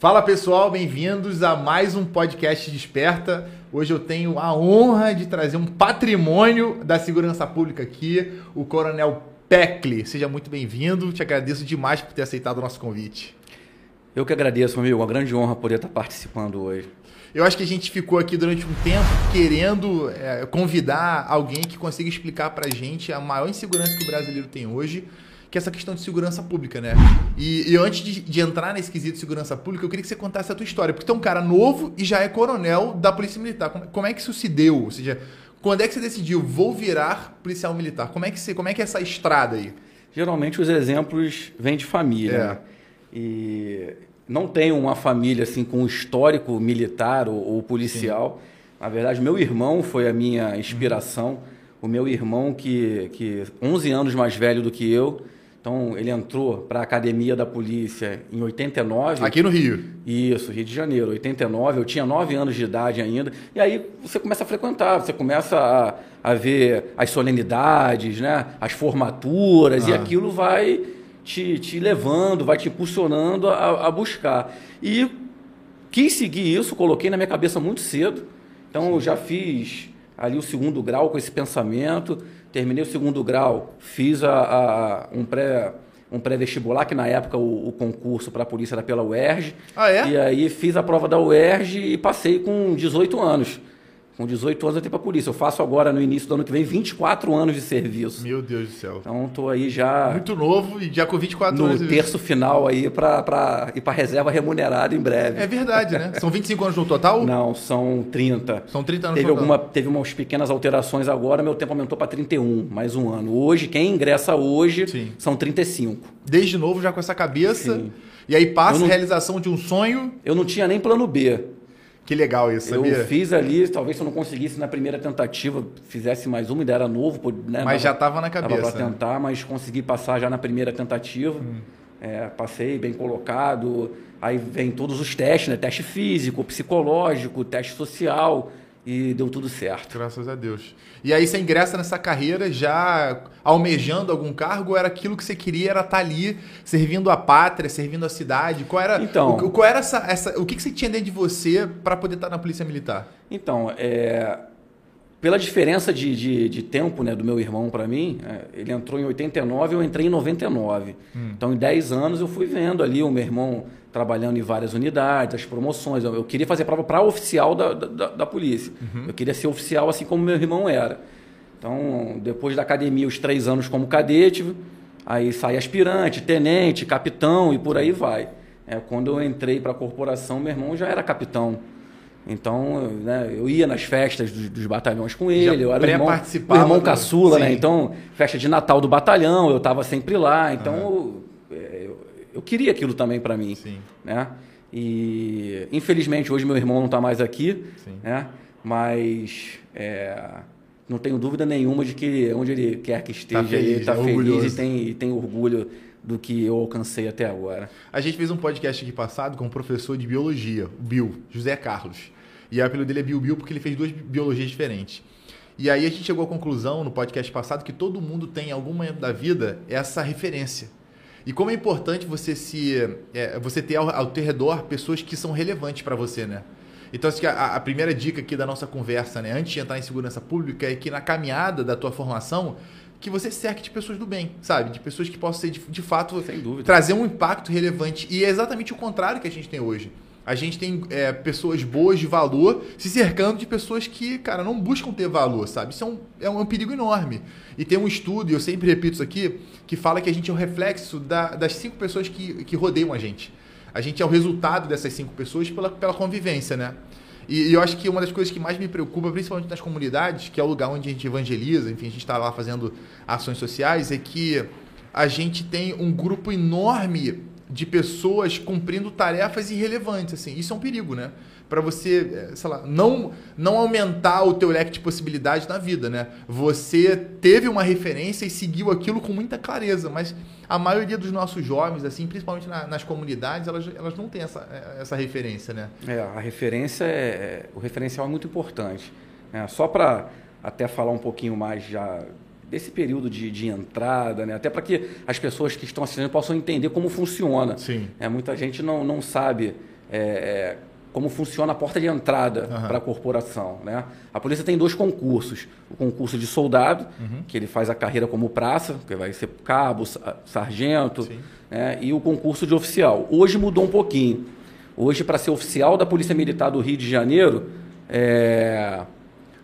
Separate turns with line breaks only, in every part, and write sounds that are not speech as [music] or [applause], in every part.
Fala pessoal, bem-vindos a mais um podcast Desperta. Hoje eu tenho a honra de trazer um patrimônio da segurança pública aqui, o Coronel Peckley. Seja muito bem-vindo, te agradeço demais por ter aceitado o nosso convite.
Eu que agradeço, amigo, uma grande honra poder estar participando hoje.
Eu acho que a gente ficou aqui durante um tempo querendo é, convidar alguém que consiga explicar pra gente a maior insegurança que o brasileiro tem hoje que é essa questão de segurança pública, né? E, e antes de, de, entrar nesse quesito de segurança pública, eu queria que você contasse a tua história, porque tu é um cara novo e já é coronel da Polícia Militar. Como, como é que isso se deu? Ou seja, quando é que você decidiu, vou virar policial militar? Como é que, você, como é, que é essa estrada aí?
Geralmente os exemplos vêm de família. É. Né? E não tenho uma família assim com histórico militar ou, ou policial. Sim. Na verdade, meu irmão foi a minha inspiração. Uhum. O meu irmão, que, que 11 anos mais velho do que eu, então, ele entrou para a academia da polícia em 89.
Aqui no Rio?
Isso, Rio de Janeiro, 89. Eu tinha 9 anos de idade ainda. E aí você começa a frequentar, você começa a, a ver as solenidades, né? as formaturas, ah. e aquilo vai te, te levando, vai te impulsionando a, a buscar. E quis seguir isso, coloquei na minha cabeça muito cedo. Então, Sim. eu já fiz ali o segundo grau com esse pensamento terminei o segundo grau, fiz a, a um pré um pré-vestibular, que na época o, o concurso para a polícia era pela UERJ.
Ah, é?
E aí fiz a prova da UERJ e passei com 18 anos. Com 18 anos eu tenho para a polícia. Eu faço agora, no início do ano que vem, 24 anos de serviço.
Meu Deus do céu.
Então estou aí já.
Muito novo e já com 24
no
anos.
No terço final aí para ir para reserva remunerada em breve.
É verdade, né? São 25 anos no total?
Não, são 30.
São 30 anos
teve. Alguma, teve umas pequenas alterações agora, meu tempo aumentou para 31, mais um ano. Hoje, quem ingressa hoje Sim. são 35.
Desde novo, já com essa cabeça. Sim. E aí passa não, a realização de um sonho.
Eu não tinha nem plano B.
Que legal isso,
sabia?
Eu
fiz ali, talvez se eu não conseguisse na primeira tentativa, fizesse mais uma, ainda era novo. Né,
mas já estava na cabeça.
Estava para tentar, mas consegui passar já na primeira tentativa. Hum. É, passei bem colocado. Aí vem todos os testes, né? Teste físico, psicológico, teste social e deu tudo certo.
Graças a Deus. E aí você ingressa nessa carreira já almejando algum cargo ou era aquilo que você queria era estar tá ali servindo a pátria, servindo a cidade? Qual era,
então,
o, qual era essa, essa, o que, que você tinha dentro de você para poder estar tá na Polícia Militar?
Então, é, pela diferença de, de, de, tempo né, do meu irmão para mim, é, ele entrou em 89 eu entrei em 99. Hum. Então, em 10 anos eu fui vendo ali o meu irmão trabalhando em várias unidades, as promoções. Eu, eu queria fazer prova para oficial da, da, da polícia. Uhum. Eu queria ser oficial assim como meu irmão era. Então, depois da academia, os três anos como cadete, aí sai aspirante, tenente, capitão e por aí vai. É, quando eu entrei para a corporação, meu irmão já era capitão. Então, né, eu ia nas festas dos, dos batalhões com ele, já eu era o irmão, o irmão do... caçula, né? Então, festa de Natal do batalhão, eu estava sempre lá. Então, uhum. eu, eu, queria aquilo também para mim. Sim. Né? E, infelizmente, hoje meu irmão não está mais aqui, Sim. né? mas é, não tenho dúvida nenhuma de que onde ele quer que esteja, tá feliz, ele está é feliz e tem, e tem orgulho do que eu alcancei até agora.
A gente fez um podcast aqui passado com um professor de biologia, o Bill, José Carlos. E o apelido dele é Bill Bill porque ele fez duas biologias diferentes. E aí a gente chegou à conclusão no podcast passado que todo mundo tem em algum momento da vida essa referência. E como é importante você se é, você ter ao, ao teu redor pessoas que são relevantes para você, né? Então, acho que a, a, primeira dica aqui da nossa conversa, né, antes de entrar em segurança pública, é que na caminhada da tua formação, que você cerque de pessoas do bem, sabe? De pessoas que possam ser, de, de fato, trazer um impacto relevante. E é exatamente o contrário que a gente tem hoje. A gente tem é, pessoas boas de valor se cercando de pessoas que, cara, não buscam ter valor, sabe? Isso é um, é um, perigo enorme. E tem um estudo, e eu sempre repito isso aqui, que fala que a gente é o reflexo da, das cinco pessoas que, que rodeiam a gente. A gente é o resultado dessas cinco pessoas pela, pela convivência, né? E, eu acho que uma das coisas que mais me preocupa, principalmente nas comunidades, que é o lugar onde a gente evangeliza, enfim, a gente está lá fazendo ações sociais, é que a gente tem um grupo enorme de pessoas cumprindo tarefas irrelevantes, assim. Isso é um perigo, né? Para você, eh, sei lá, não, não aumentar o teu leque de possibilidades na vida, né? Você teve uma referência e seguiu aquilo com muita clareza, mas a maioria dos nossos jovens, assim, principalmente na, nas comunidades, elas, elas não têm essa, essa referência, né?
É, a referência é, é o referencial é muito importante. É, só para até falar um pouquinho mais já desse período de, de entrada, né? até para que as pessoas que estão assistindo possam entender como funciona.
Sim.
É, muita gente não, não sabe é, como funciona a porta de entrada
Aham.
para a corporação. Né? A polícia tem dois concursos. O concurso de soldado,
Uhum.
que ele faz a carreira como praça, que vai ser cabo, sa- sargento, né? e o concurso de oficial. Hoje mudou um pouquinho. Hoje, para ser oficial da Polícia Militar do Rio de Janeiro, é,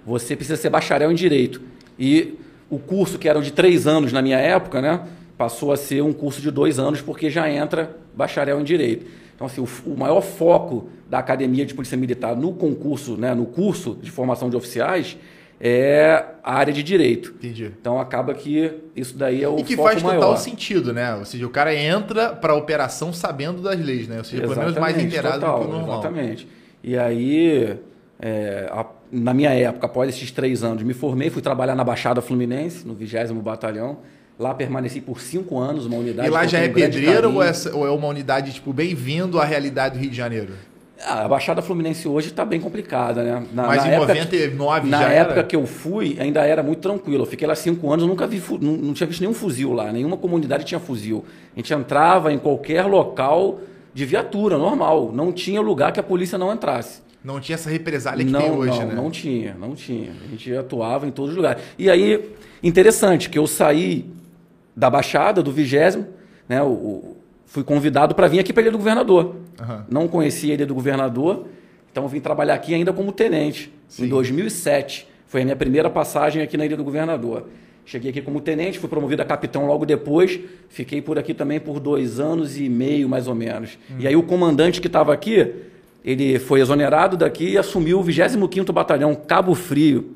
você precisa ser bacharel em Direito. E o curso, que era de três anos na minha época, né, passou a ser um curso de dois anos, porque já entra bacharel em Direito. Então, assim, o, o maior foco da Academia de Polícia Militar no concurso, né, no curso de formação de oficiais, é a área de Direito.
Entendi.
Então, acaba que isso daí é o
E que
foco
faz total
maior.
sentido, né? Ou seja, o cara entra pra operação sabendo das leis, né? Ou seja, pelo menos mais
Exatamente,
inteirado
total,
do que o normal.
Exatamente. E aí, é, a- na minha época, após esses três anos, me formei, fui trabalhar na Baixada Fluminense, no 20 Batalhão. Lá permaneci por cinco anos, uma unidade.
E lá
que
já é
um
pedreiro ou é, ou é uma unidade, tipo, bem-vindo à realidade do Rio de Janeiro?
Ah, a Baixada Fluminense hoje está bem complicada, né? Na,
Mas
na
em
época,
99
na
já
época
era?
que eu fui, ainda era muito tranquilo. Eu fiquei lá cinco anos, nunca vi, não, não tinha visto nenhum fuzil lá, nenhuma comunidade tinha fuzil. A gente entrava em qualquer local de viatura, normal. Não tinha lugar que a polícia não entrasse.
Não tinha essa represália que
não,
tem hoje,
não,
né?
não tinha, não tinha. A gente atuava em todos os lugares. E aí, interessante, que eu saí da Baixada, do vigésimo, né? o- o- fui convidado para vir aqui para a Ilha do Governador.
Aham.
Não conhecia a Ilha do Governador, então eu vim trabalhar aqui ainda como tenente,
Sim.
em 2007. Foi a minha primeira passagem aqui na Ilha do Governador. Cheguei aqui como tenente, fui promovido a capitão logo depois. Fiquei por aqui também por dois anos e meio, mais ou menos.
Hum.
E aí o comandante que estava aqui, ele foi exonerado daqui e assumiu o 25º Batalhão, Cabo Frio.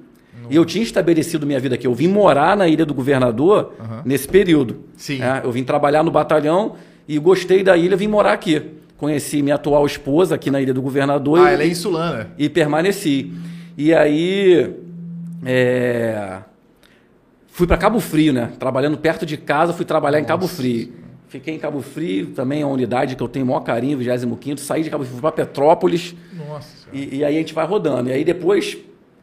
E eu tinha estabelecido minha vida aqui. Eu vim morar na Ilha do Governador
Aham.
nesse período.
Sim.
né? Eu vim trabalhar no batalhão e gostei da ilha, vim morar aqui. Conheci minha atual esposa aqui na Ilha do Governador
Ah,
e,
ela é insulana.
e permaneci. E aí é, fui para Cabo Frio, né? Trabalhando perto de casa, fui trabalhar em Cabo Frio. Fiquei em Cabo Frio, também é uma unidade que eu tenho o maior carinho, 25º. Saí de Cabo Frio, para Petrópolis.
Nossa.
E, e aí a gente vai rodando. E aí depois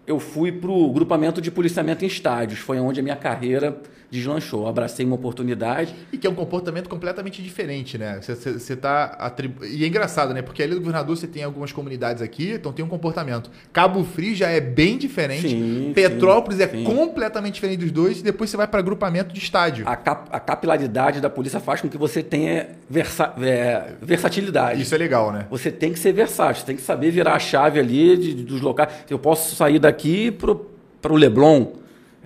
eu fui para o grupamento de policiamento em estádios. Foi onde a minha carreira deslanchou. Abracei uma oportunidade.
E que é um comportamento completamente diferente, né? Você, você, você tá atribu... E é engraçado, né? Porque ali do governador você tem algumas comunidades aqui, então tem um comportamento. Cabo Frio já é bem diferente.
Sim,
Petrópolis
sim,
é
sim.
completamente diferente dos dois. E depois você vai para agrupamento de estádio.
A, cap- a capilaridade da polícia faz com que você tenha versa- é, versatilidade.
Isso é legal, né?
Você tem que ser versátil, tem que saber virar a chave ali de- de- dos locais. Eu posso sair daqui para o Leblon,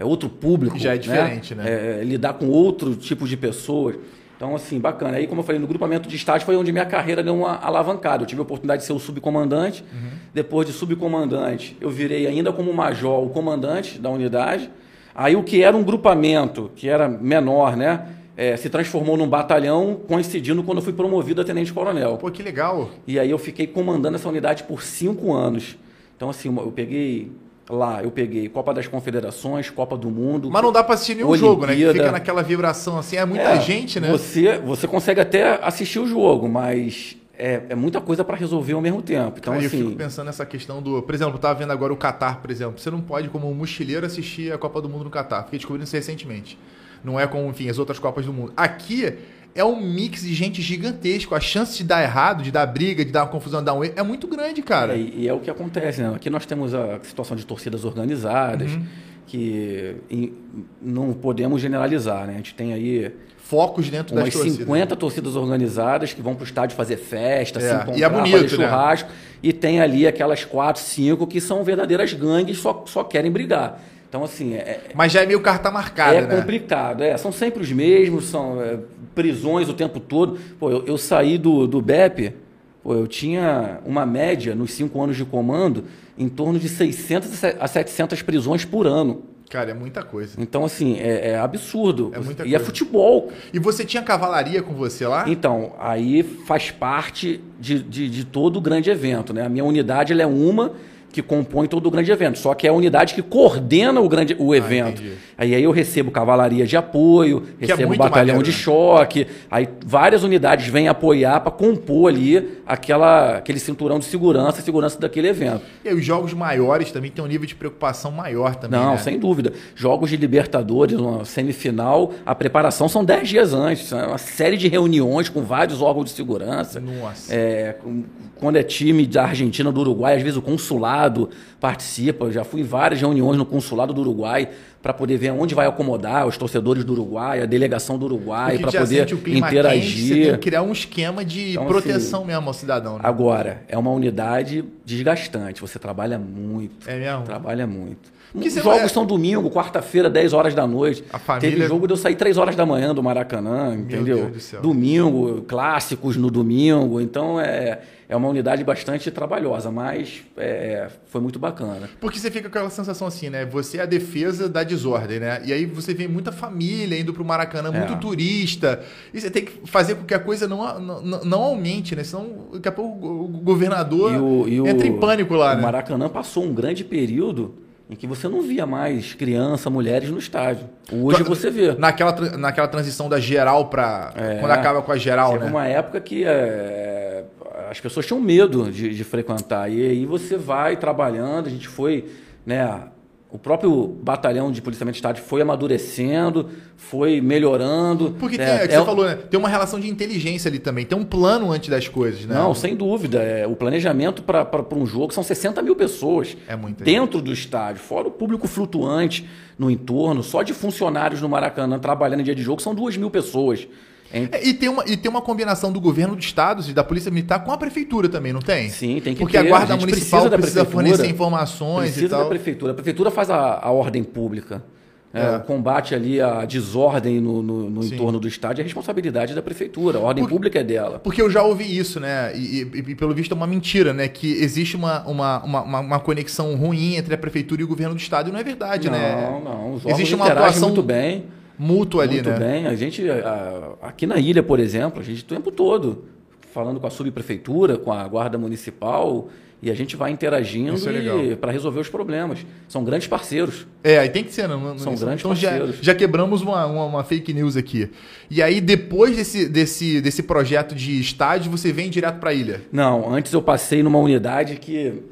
é outro público.
Já é diferente, né?
É, é, lidar com outro tipo de pessoas. Então, assim, bacana. Aí, como eu falei, no grupamento de estágio foi onde minha carreira deu uma alavancada. Eu tive a oportunidade de ser o subcomandante.
Uhum.
Depois de subcomandante, eu virei ainda como major o comandante da unidade. Aí, o que era um grupamento, que era menor, né? é, se transformou num batalhão, coincidindo quando eu fui promovido a tenente-coronel.
Pô, que legal.
E aí eu fiquei comandando essa unidade por cinco anos. Então, assim, eu peguei lá, eu peguei Copa das Confederações, Copa do Mundo.
Mas não dá pra assistir nenhum
Olimpíada.
jogo, né? Que fica naquela vibração assim. É muita
É,
gente, né?
Você, você consegue até assistir o jogo, mas é, é muita coisa para resolver ao mesmo tempo. Então,
eu
assim,
fico pensando nessa questão do. Por exemplo, eu tava vendo agora o Catar, por exemplo. Você não pode, como mochileiro, assistir a Copa do Mundo no Catar. Fiquei descobrindo isso recentemente. Não é como, enfim, as outras Copas do Mundo. Aqui é um mix de gente gigantesco. A chance de dar errado, de dar briga, de dar uma confusão, de dar um erro, é muito grande, cara.
É, e é o que acontece, né? Aqui nós temos a situação de torcidas organizadas,
Uhum.
que em- não podemos generalizar, né? A gente tem aí
Focos dentro
umas
das torcidas.
50 torcidas organizadas que vão para o estádio fazer festa,
É,
se
e
encontrar,
é bonito,
fazer
né?
churrasco. E tem ali aquelas quatro, cinco que são verdadeiras gangues, só, só querem brigar. Então, assim, é,
Mas já é meio carta marcada,
é
né?
complicado. É, são sempre os mesmos, são é, prisões o tempo todo. Pô, eu, eu saí do, do BEP, pô, eu tinha uma média nos cinco anos de comando em torno de 600 a 700 prisões por ano.
Cara, é muita coisa.
Então, assim, é, é absurdo.
É muita
e é
coisa.
futebol.
E você tinha cavalaria com você lá?
Então, aí faz parte de, de, de todo o grande evento. Né? A minha unidade ela é uma que compõem todo o grande evento. Só que é a unidade que coordena o, grande, o evento. Ah, aí, aí eu recebo cavalaria de apoio, que é recebo é batalhão maneiro, de né? choque. Aí várias unidades vêm apoiar para compor ali aquela, aquele cinturão de segurança, segurança daquele evento.
E aí, os jogos maiores também têm um nível de preocupação maior também.
Não,
né?
sem dúvida. Jogos de Libertadores, uma semifinal, a preparação são 10 dias antes. É uma série de reuniões com vários órgãos de segurança.
Nossa.
É, quando é time da Argentina, do Uruguai, às vezes o consulado participa. Eu já fui em várias reuniões no consulado do Uruguai para poder ver onde vai acomodar os torcedores do Uruguai, a delegação do Uruguai, para poder interagir. Quente, você
tem que criar um esquema de então, assim, proteção assim, mesmo ao cidadão. Né?
Agora, é uma unidade desgastante. Você trabalha muito.
É mesmo?
Trabalha muito. Os jogos é... são domingo, quarta-feira, 10 horas da noite. A família... Teve jogo de eu sair 3 horas da manhã do Maracanã, entendeu? Domingo, clássicos no domingo. Então é, é uma unidade bastante trabalhosa, mas é, foi muito bacana.
Porque você fica com aquela sensação assim, né? Você é a defesa da desordem, né? E aí você vê muita família indo pro Maracanã, muito é. turista. E você tem que fazer com que a coisa não, não, não aumente, né? Senão daqui a pouco o governador
e o, e
entra o, em pânico lá,
o
né?
O Maracanã passou um grande período em que você não via mais criança, mulheres no estádio. Hoje você vê.
Naquela, naquela transição da geral para. É, quando acaba com a geral,
né? uma época que é, as pessoas tinham medo de, de frequentar. E aí você vai trabalhando, a gente foi. Né, o próprio batalhão de policiamento de estádio foi amadurecendo, foi melhorando.
Porque tem, é, é que é, você falou, né? tem uma relação de inteligência ali também, tem um plano antes das coisas, né?
Não, sem dúvida. É, o planejamento para um jogo são 60 mil pessoas
é
dentro
gente.
do estádio, fora o público flutuante no entorno, só de funcionários no Maracanã trabalhando em dia de jogo são 2 mil pessoas.
É, e, tem uma, e tem uma combinação do governo do estado e da polícia militar com a prefeitura também, não tem?
Sim, tem que
Porque
ter.
a guarda a municipal precisa, precisa fornecer informações
precisa
e tal.
da prefeitura. A prefeitura faz a, a ordem pública. É, é. O combate ali à desordem no, no, no entorno do estádio é responsabilidade da prefeitura. A ordem pública é dela.
Porque eu já ouvi isso, né? E, e, e, pelo visto é uma mentira, né? Que existe uma, uma, uma, uma, conexão ruim entre a prefeitura e o governo do estado. E não é verdade,
não,
né?
Não, não. Os existe uma atuação muito bem
mútuo ali,
Muito
né?
bem. A gente, aqui na ilha, por exemplo, a gente o tempo todo falando com a subprefeitura, com a guarda municipal, e a gente vai interagindo é para resolver os problemas. São grandes parceiros.
É, aí tem que ser, não,
não São grandes
então
parceiros.
Já, já quebramos uma, uma, uma, fake news aqui. E aí, depois desse, desse, desse projeto de estádio, você vem direto para a ilha?
Não, antes eu passei numa unidade que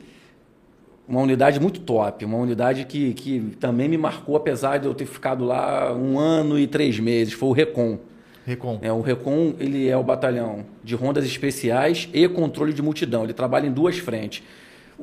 uma unidade muito top, uma unidade que, que também me marcou, apesar de eu ter ficado lá um ano e três meses, foi o Recon.
Recon.
É, o Recon ele é o batalhão de rondas especiais e controle de multidão. Ele trabalha em duas frentes.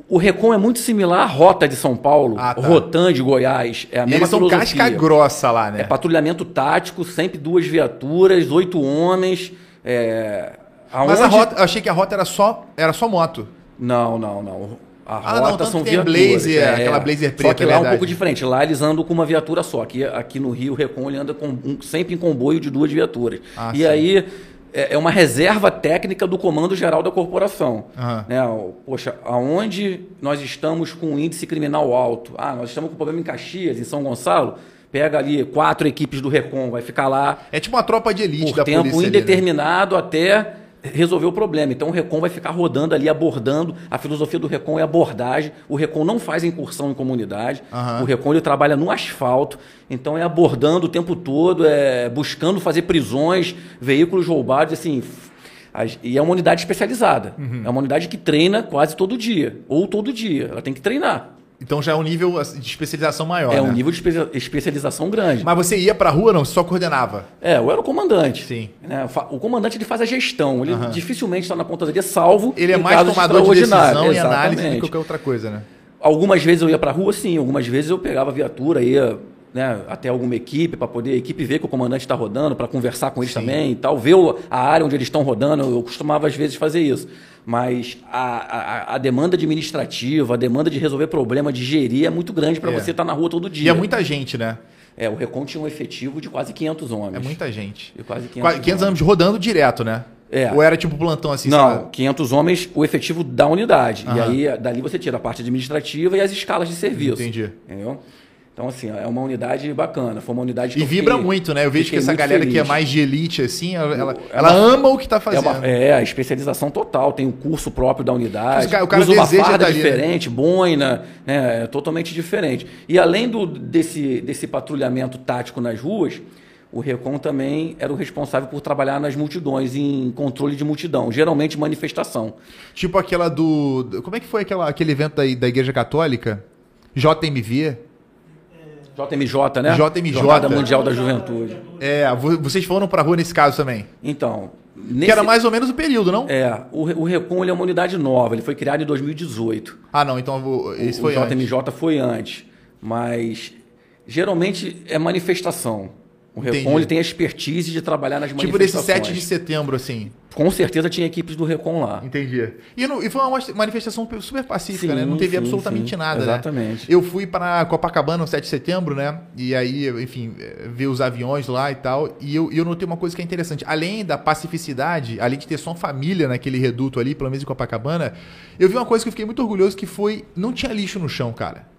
O Recon é muito similar à Rota de São Paulo, ah, tá. Rotan de Goiás. É a mesma
Eles são casca grossa lá, né?
É patrulhamento tático, sempre duas viaturas, oito homens. É...
Aonde... Mas a rota, eu achei que a rota era só, era só moto.
Não, não, não.
A ah, rota não, são viaturas. Blazer, é, aquela Blazer preta.
Só que lá é um pouco diferente. Lá eles andam com uma viatura só. Aqui, aqui no Rio, o Recon ele anda com, um, sempre em comboio de duas viaturas. Ah, e sim. aí é, é uma reserva técnica do Comando Geral da Corporação. Uhum. Né? Poxa, aonde nós estamos com um índice criminal alto? Ah, nós estamos com problema em Caxias, em São Gonçalo. Pega ali quatro equipes do Recon, vai ficar lá.
É tipo uma tropa de elite
por
da
tempo
polícia
indeterminado
ali, né?
até resolver o problema. Então o Recon vai ficar rodando ali, abordando. A filosofia do Recon é abordagem. O Recon não faz incursão em comunidade. Uhum. O Recon ele trabalha no asfalto. Então é abordando o tempo todo, é buscando fazer prisões, veículos roubados, assim. E é uma unidade especializada. Uhum. É uma unidade que treina quase todo dia. Ou todo dia. Ela tem que treinar.
Então já é um nível assim, de especialização maior.
É
né?
um nível de especialização grande.
Mas você ia para a rua não? Você só coordenava?
É, eu era o comandante.
Sim.
Né? O comandante ele faz a gestão. Ele uhum. dificilmente está na pontaria, salvo.
Ele é mais tomador de decisão e análise do que qualquer outra coisa, né?
Algumas vezes eu ia para a rua, sim. Algumas vezes eu pegava a viatura, ia né, até alguma equipe para poder a equipe ver que o comandante está rodando, para conversar com eles sim. também e tal, ver a área onde eles estão rodando. Eu costumava às vezes fazer isso. Mas a, a, a, demanda administrativa, a demanda de resolver problema, de gerir é muito grande para é. você estar tá na rua todo dia.
E é muita gente, né?
É, o Recon tinha um efetivo de quase 500 homens.
É muita gente.
De quase 500,
500 homens rodando direto, né?
É.
Ou era tipo plantão assim?
Não, sabe? 500 homens, o efetivo da unidade. Uhum. E aí, dali você tira a parte administrativa e as escalas de serviço.
Entendi.
Entendeu? Então, assim, é uma unidade bacana. Foi uma unidade que
E vibra fiquei, muito, né? Eu vejo que essa galera feliz. que é mais de elite, assim, ela, ela, ama o que está fazendo.
É,
uma,
é, a especialização total. Tem o um curso próprio da unidade.
O cara, o cara usa uma farda
tá diferente, ali, né? boina, né? É totalmente diferente. E além do, desse, desse patrulhamento tático nas ruas, o Recon também era o responsável por trabalhar nas multidões, em controle de multidão, geralmente manifestação.
Tipo aquela do. Como é que foi aquela, aquele evento da, da Igreja Católica? JMV?
JMJ, né?
JMJ.
Jornada Mundial da Juventude.
É, vocês foram pra rua nesse caso também?
Então.
Nesse... Que era mais ou menos o período, não?
É, o, o Recon ele é uma unidade nova, ele foi criado em 2018.
Ah, não, então esse
o,
foi
o
antes.
JMJ foi antes. Mas geralmente é manifestação. O Recon ele tem a expertise de trabalhar nas
tipo manifestações. Tipo desse 7 de setembro, assim.
Com certeza tinha equipes do Recon lá.
Entendi. E, não, e foi uma manifestação super pacífica, sim, né? Não teve sim, absolutamente
sim.
nada,
Exatamente.
Né? Eu fui para Copacabana no 7 de setembro, né? E aí, enfim, ver os aviões lá e tal. E eu, eu notei uma coisa que é interessante. Além da pacificidade, além de ter só família naquele reduto ali, pelo menos em Copacabana, eu vi uma coisa que eu fiquei muito orgulhoso, que foi... Não tinha lixo no chão, cara.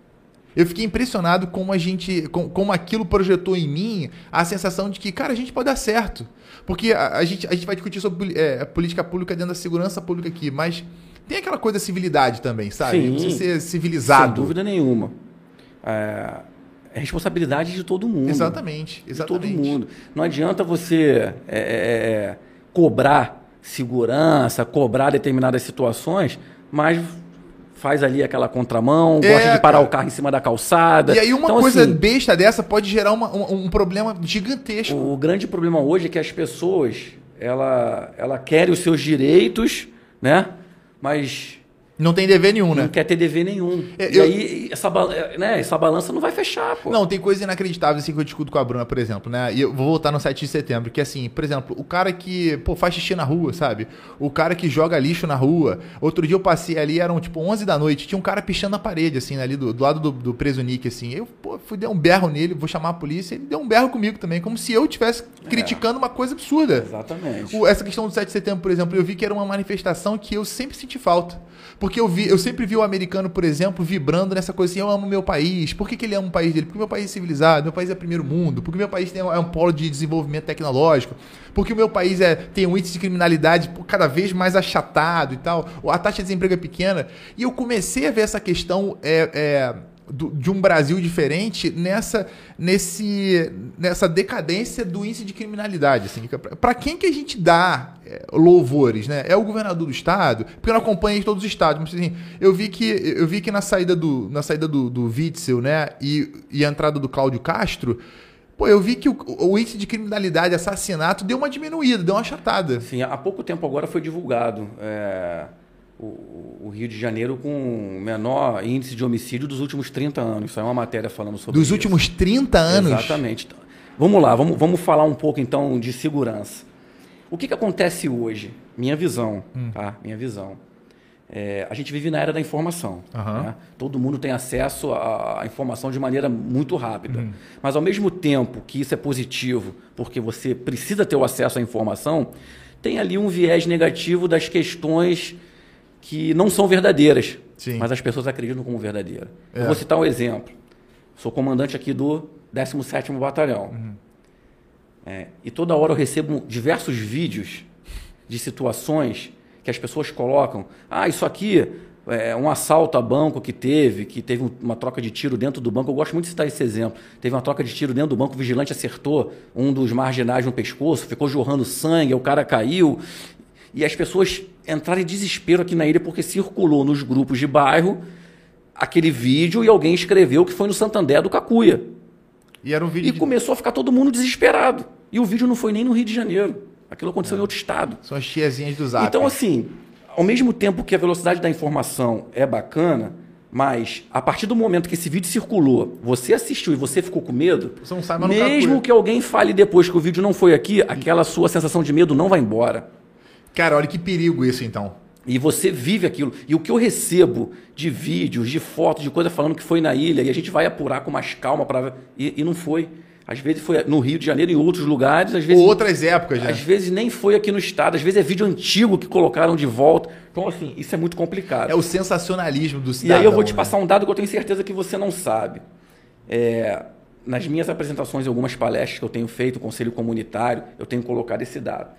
Eu fiquei impressionado como a gente, com, como aquilo projetou em mim a sensação de que, cara, a gente pode dar certo. Porque a, a gente, a gente vai discutir sobre é, política pública dentro da segurança pública aqui, mas tem aquela coisa da civilidade também, sabe?
Sim,
Você ser civilizado.
Sem dúvida nenhuma. É, é responsabilidade de todo mundo.
Exatamente, exatamente.
De todo mundo. Não adianta você é, é, é cobrar segurança, cobrar determinadas situações, mas faz ali aquela contramão, é, gosta de parar cara. o carro em cima da calçada.
E aí uma então, coisa assim, besta dessa pode gerar uma, um, um, problema gigantesco.
O, o, grande problema hoje é que as pessoas, ela, ela querem os seus direitos, né? Mas
não tem dever nenhum, né?
Não quer ter dever nenhum. É, e eu... aí, essa, né, essa balança não vai fechar, pô.
Não, tem coisa inacreditável assim que eu discuto com a Bruna, por exemplo, né? E eu vou voltar no 7 de setembro, que assim, por exemplo, o cara que, pô, faz xixi na rua, sabe? O cara que joga lixo na rua. Outro dia eu passei ali, eram tipo 11 da noite, tinha um cara pichando na parede, assim, ali do, do lado do, do preso Nick, assim. Eu, pô, fui dar um berro nele, vou chamar a polícia, ele deu um berro comigo também, como se eu estivesse é. criticando uma coisa absurda.
Exatamente.
O, essa questão do 7 de setembro, por exemplo, eu vi que era uma manifestação que eu sempre senti falta. Porque eu vi, eu sempre vi o americano, por exemplo, vibrando nessa coisa assim, eu amo meu país. Por que, que ele ama o país dele? Porque meu país é civilizado, meu país é primeiro mundo, porque meu país tem, é um polo de desenvolvimento tecnológico, porque o meu país é, tem um índice de criminalidade cada vez mais achatado e tal, a taxa de desemprego é pequena. E eu comecei a ver essa questão é, é, do, de um Brasil diferente nessa, nesse, nessa decadência do índice de criminalidade. Assim, para quem que a gente dá é, louvores? Né? É o governador do estado? Porque eu não acompanho todos os estados, mas assim, eu vi que, eu vi que na saída do, na saída do, do Witzel né, e, e a entrada do Cláudio Castro, Pô, eu vi que o, o, índice de criminalidade, assassinato, deu uma diminuída, deu uma achatada.
Sim, há pouco tempo agora foi divulgado. É o, o, Rio de Janeiro com o menor índice de homicídio dos últimos 30 anos. Isso é uma matéria falando sobre
Dos
isso.
últimos 30 anos?
Exatamente. Vamos lá, vamos, vamos falar um pouco então de segurança. O que, que acontece hoje? Minha visão, hum. tá? Minha visão. É, a gente vive na era da informação.
Uhum.
Né? Todo mundo tem acesso à informação de maneira muito rápida. Uhum. Mas, ao mesmo tempo que isso é positivo, porque você precisa ter o acesso à informação, tem ali um viés negativo das questões que não são verdadeiras,
Sim.
mas as pessoas acreditam como verdadeira. É. Eu vou citar um exemplo. Sou comandante aqui do 17º Batalhão. Uhum. É, e toda hora eu recebo diversos vídeos de situações que as pessoas colocam. Ah, isso aqui é um assalto a banco que teve, que teve uma troca de tiro dentro do banco. Eu gosto muito de citar esse exemplo. Teve uma troca de tiro dentro do banco, o vigilante acertou um dos marginais no pescoço, ficou jorrando sangue, o cara caiu. E as pessoas entraram em desespero aqui na ilha porque circulou nos grupos de bairro aquele vídeo e alguém escreveu que foi no Santander do Cacuia.
E era um vídeo.
E de... começou a ficar todo mundo desesperado. E o vídeo não foi nem no Rio de Janeiro. Aquilo aconteceu é. em outro estado.
São as tiazinhas do zap.
Então, assim, ao mesmo tempo que a velocidade da informação é bacana, mas a partir do momento que esse vídeo circulou, você assistiu e você ficou com medo,
você não sai
mesmo que alguém fale depois que o vídeo não foi aqui, aquela sua sensação de medo não vai embora.
Cara, olha que perigo isso então.
E você vive aquilo. E o que eu recebo de vídeos, de fotos, de coisa falando que foi na ilha, e a gente vai apurar com mais calma para e, e não foi. Às vezes foi no Rio de Janeiro, em outros lugares, às vezes.
Ou outras épocas, né?
Às vezes nem foi aqui no estado, às vezes é vídeo antigo que colocaram de volta. Então, assim, isso é muito complicado.
É o sensacionalismo do cidadão.
E aí eu vou te
né?
passar um dado que eu tenho certeza que você não sabe. é, nas minhas apresentações, algumas palestras que eu tenho feito, Conselho Comunitário, eu tenho colocado esse dado.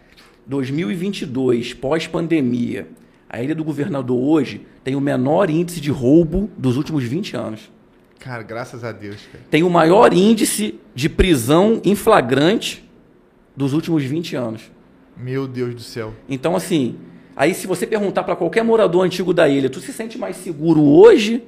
2022, pós-pandemia, a Ilha do Governador hoje tem o menor índice de roubo dos últimos 20 anos.
Cara, graças a Deus. Cara.
Tem o maior índice de prisão em flagrante dos últimos 20 anos.
Meu Deus do céu.
Então, assim, aí se você perguntar para qualquer morador antigo da ilha, tu se sente mais seguro hoje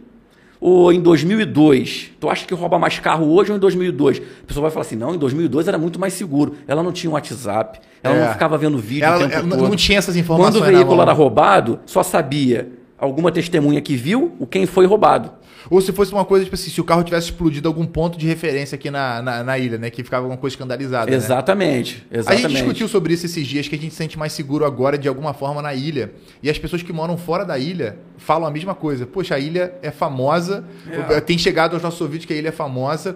ou em 2002? Tu acha que rouba mais carro hoje ou em 2002? A pessoa vai falar assim, não, em 2002 era muito mais seguro. Ela não tinha um WhatsApp, ela é. não ficava vendo vídeo
ela, ela
todo.
Não tinha essas informações
Quando o veículo era roubado, só sabia alguma testemunha que viu o quem foi roubado.
Ou se fosse uma coisa, tipo assim, se o carro tivesse explodido algum ponto de referência aqui na, na, na ilha, né? Que ficava alguma coisa escandalizada.
Exatamente,
né?
exatamente.
A gente discutiu sobre isso esses dias, que a gente se sente mais seguro agora de alguma forma na ilha. E as pessoas que moram fora da ilha falam a mesma coisa. Poxa, a ilha é famosa. É. Tem chegado aos nossos ouvidos que a ilha é famosa.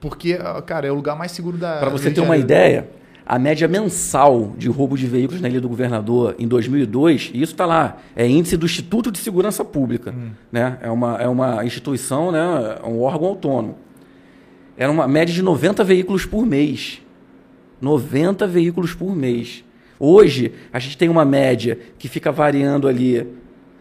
Porque, cara, é o lugar mais seguro da.
Para você ter uma ideia, a média mensal de roubo de veículos na Ilha do Governador em 2002, e isso está lá, é índice do Instituto de Segurança Pública. Hum. Né? É, uma, é uma instituição, né? é um órgão autônomo. Era uma média de 90 veículos por mês. 90 veículos por mês. Hoje, a gente tem uma média que fica variando ali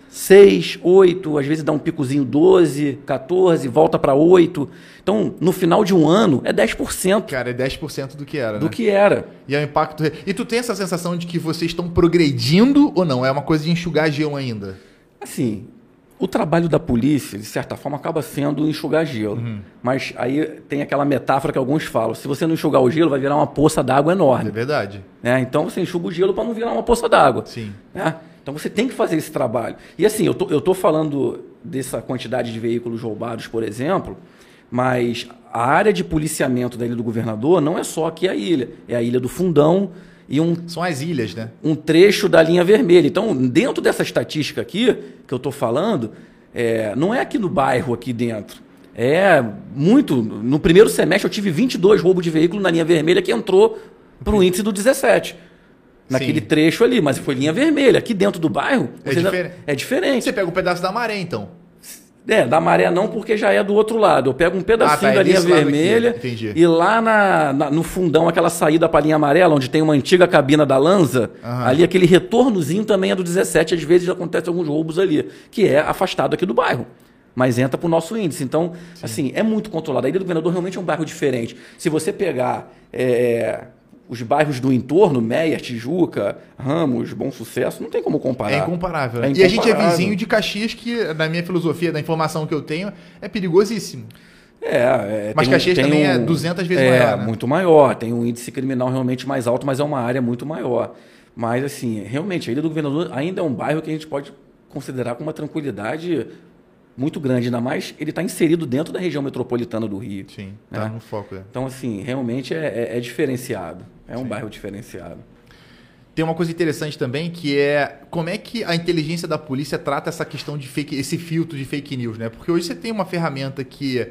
6, 8, às vezes dá um picozinho 12, 14, volta para 8. Então, no final de um ano, é 10%.
Cara, é 10% do que era,
Do
né?
que era.
E é o impacto... E tu tem essa sensação de que vocês estão progredindo ou não? É uma coisa de enxugar gelo ainda?
Assim, o trabalho da polícia, de certa forma, acaba sendo enxugar gelo. Uhum. Mas aí tem aquela metáfora que alguns falam: se você não enxugar o gelo, vai virar uma poça d'água enorme.
É verdade.
É, então você enxuga o gelo para não virar uma poça d'água.
Sim.
É? Então você tem que fazer esse trabalho. E assim, eu tô, eu tô falando dessa quantidade de veículos roubados, por exemplo, mas a área de policiamento da Ilha do Governador não é só aqui a ilha, é a Ilha do Fundão e um
são as ilhas, né?
Um trecho da linha vermelha. Então, dentro dessa estatística aqui que eu estou falando, é, não é aqui no bairro aqui dentro. É muito. No primeiro semestre eu tive 22 roubos de veículo na linha vermelha que entrou para o índice do 17 naquele Sim. trecho ali, mas foi linha vermelha. Aqui dentro do bairro
é, difer...
é diferente.
Você pega um pedaço da maré, então.
É, da maré não, porque já é do outro lado. Eu pego um pedacinho ah, tá, da linha vermelha e lá na, na, no fundão, aquela saída para a linha amarela, onde tem uma antiga cabina da Lanza, uhum. ali aquele retornozinho também é do 17. Às vezes acontece alguns roubos ali, que é afastado aqui do bairro mas entra para o nosso índice. Então, Sim. assim, é muito controlado. A Ilha do Governador realmente é um bairro diferente. Se você pegar é, os bairros do entorno, Meia, Tijuca, Ramos, Bom Sucesso, não tem como comparar.
É incomparável. É incomparável. E a gente é vizinho de Caxias, que, na minha filosofia, da informação que eu tenho, é perigosíssimo.
É, é
mas Caxias um, também é um, é 200 vezes
é,
maior.
É, né? muito maior. Tem um índice criminal realmente mais alto, mas é uma área muito maior. Mas, assim, realmente, a Ilha do Governador ainda é um bairro que a gente pode considerar com uma tranquilidade muito grande, ainda mais ele está inserido dentro da região metropolitana do Rio.
Sim, está né? no foco. É.
Então, assim, realmente é, é, é diferenciado. É um Sim. bairro diferenciado.
Tem uma coisa interessante também que é como é que a inteligência da polícia trata essa questão de fake, esse filtro de fake news, né? Porque hoje você tem uma ferramenta que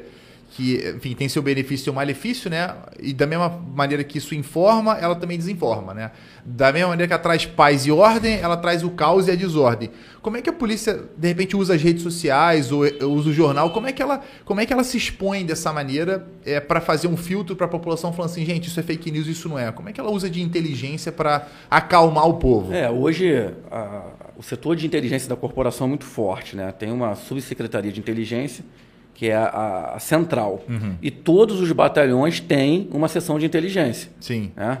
que, enfim, tem seu benefício e seu malefício, né? E da mesma maneira que isso informa, ela também desinforma, né? Da mesma maneira que ela traz paz e ordem, ela traz o caos e a desordem. Como é que a polícia, de repente, usa as redes sociais ou usa o jornal? Como é que ela, como é que ela se expõe dessa maneira é, para fazer um filtro para a população falando assim, gente, isso é fake news, isso não é? Como é que ela usa de inteligência para acalmar o povo?
É, hoje a, o setor de inteligência da corporação é muito forte, né? Tem uma subsecretaria de inteligência que é a, a central. Uhum. E todos os batalhões têm uma seção de inteligência.
Sim.
Né?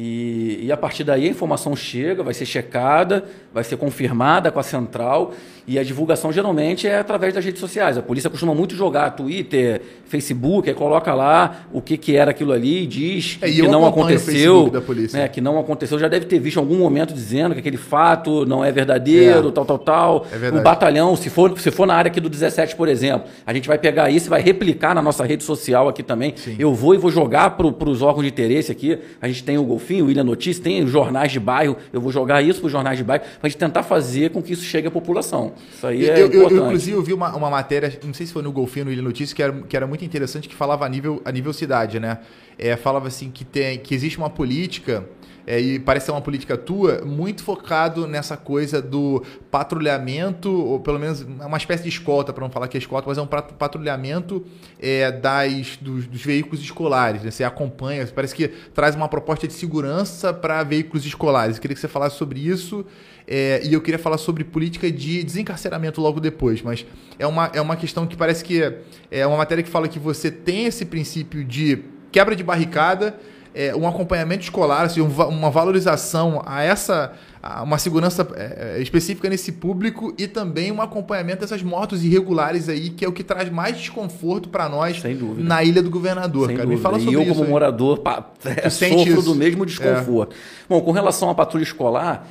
E, e, a partir daí a informação chega, vai ser checada, vai ser confirmada com a central e a divulgação geralmente é através das redes sociais. A polícia costuma muito jogar Twitter, Facebook, aí coloca lá o que, que era aquilo ali, diz é, que não aconteceu, né, que não aconteceu. Já deve ter visto em algum momento dizendo que aquele fato não é verdadeiro, é. tal, tal, tal. É o batalhão, se for, se for na área aqui do 17, por exemplo, a gente vai pegar isso e vai replicar na nossa rede social aqui também. Sim. Eu vou e vou jogar para os órgãos de interesse aqui. A gente tem o Golfinho, o Ilha Notícias, tem jornais de bairro. Eu vou jogar isso para os jornais de bairro para a gente tentar fazer com que isso chegue à população. Isso aí é
eu,
importante.
Eu, inclusive, eu vi uma, uma matéria, não sei se foi no Golfinho, no Ilha Notícias, que era, que era muito interessante, que falava a nível, a nível cidade, né? É, falava assim que, tem, que existe uma política é, e parece ser uma política tua, muito focado nessa coisa do patrulhamento, ou pelo menos uma espécie de escolta, para não falar que é escolta, mas é um patrulhamento é, das, dos, dos, veículos escolares. Né? Você acompanha, parece que traz uma proposta de segurança para veículos escolares. Eu queria que você falasse sobre isso. É, e eu queria falar sobre política de desencarceramento logo depois, mas é uma, é uma questão que parece que é, é uma matéria que fala que você tem esse princípio de quebra de barricada, é, um acompanhamento escolar, assim, uma valorização a essa a uma segurança é, é, específica nesse público e também um acompanhamento dessas motos irregulares aí, que é o que traz mais desconforto para nós na Ilha do Governador.
Sem cara. Dúvida. Me fala sobre e eu, isso como aí. morador, é, sofro isso. do mesmo desconforto. É. Bom, com relação à patrulha escolar,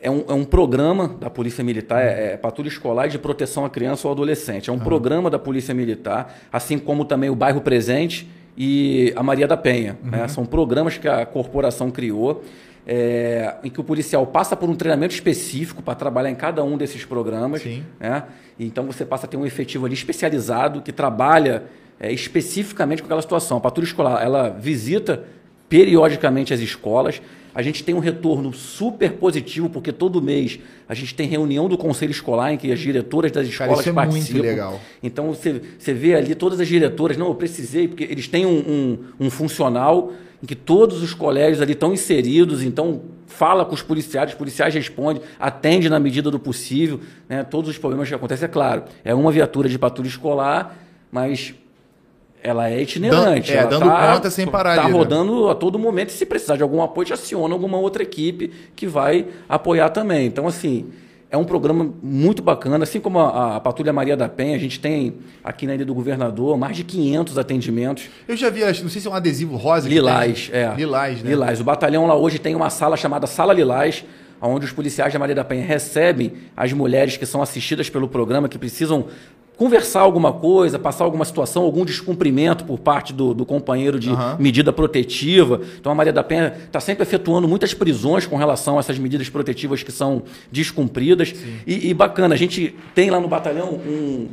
é um, é um programa da Polícia Militar, é, é Patrulha Escolar de Proteção à Criança ou Adolescente. É um uhum. programa da Polícia Militar, assim como também o Bairro Presente e a Maria da Penha. Né? Uhum. Né? São programas que a corporação criou, é, em que o policial passa por um treinamento específico para trabalhar em cada um desses programas. Sim. Né? Então você passa a ter um efetivo ali especializado que trabalha é, especificamente com aquela situação. A patrulha escolar ela visita periodicamente as escolas, a gente tem um retorno super positivo, porque todo mês a gente tem reunião do conselho escolar em que as diretoras das escolas Cara, isso é participam. Muito legal. Então você, você vê ali todas as diretoras, não, eu precisei, porque eles têm um, um, um funcional em que todos os colégios ali estão inseridos, então fala com os policiais, os policiais respondem, atende na medida do possível, né, todos os problemas que acontecem, é claro, é uma viatura de patrulha escolar, mas ela é itinerante.
Dan, é, dando tá, conta sem parar.
Está rodando né? a todo momento e se precisar de algum apoio, aciona alguma outra equipe que vai apoiar também. Então, assim, é um programa muito bacana. Assim como a, a, Patrulha Maria da Penha, a gente tem aqui na Ilha do Governador mais de 500 atendimentos.
Eu já vi, não sei se é um adesivo rosa.
Lilás, é.
Lilás, né?
Lilás. O batalhão lá hoje tem uma sala chamada Sala Lilás, onde os policiais da Maria da Penha recebem as mulheres que são assistidas pelo programa, que precisam conversar alguma coisa, passar alguma situação, algum descumprimento por parte do, do companheiro de uhum. medida protetiva. Então a Maria da Penha está sempre efetuando muitas prisões com relação a essas medidas protetivas que são descumpridas. E, e, bacana, a gente tem lá no batalhão um,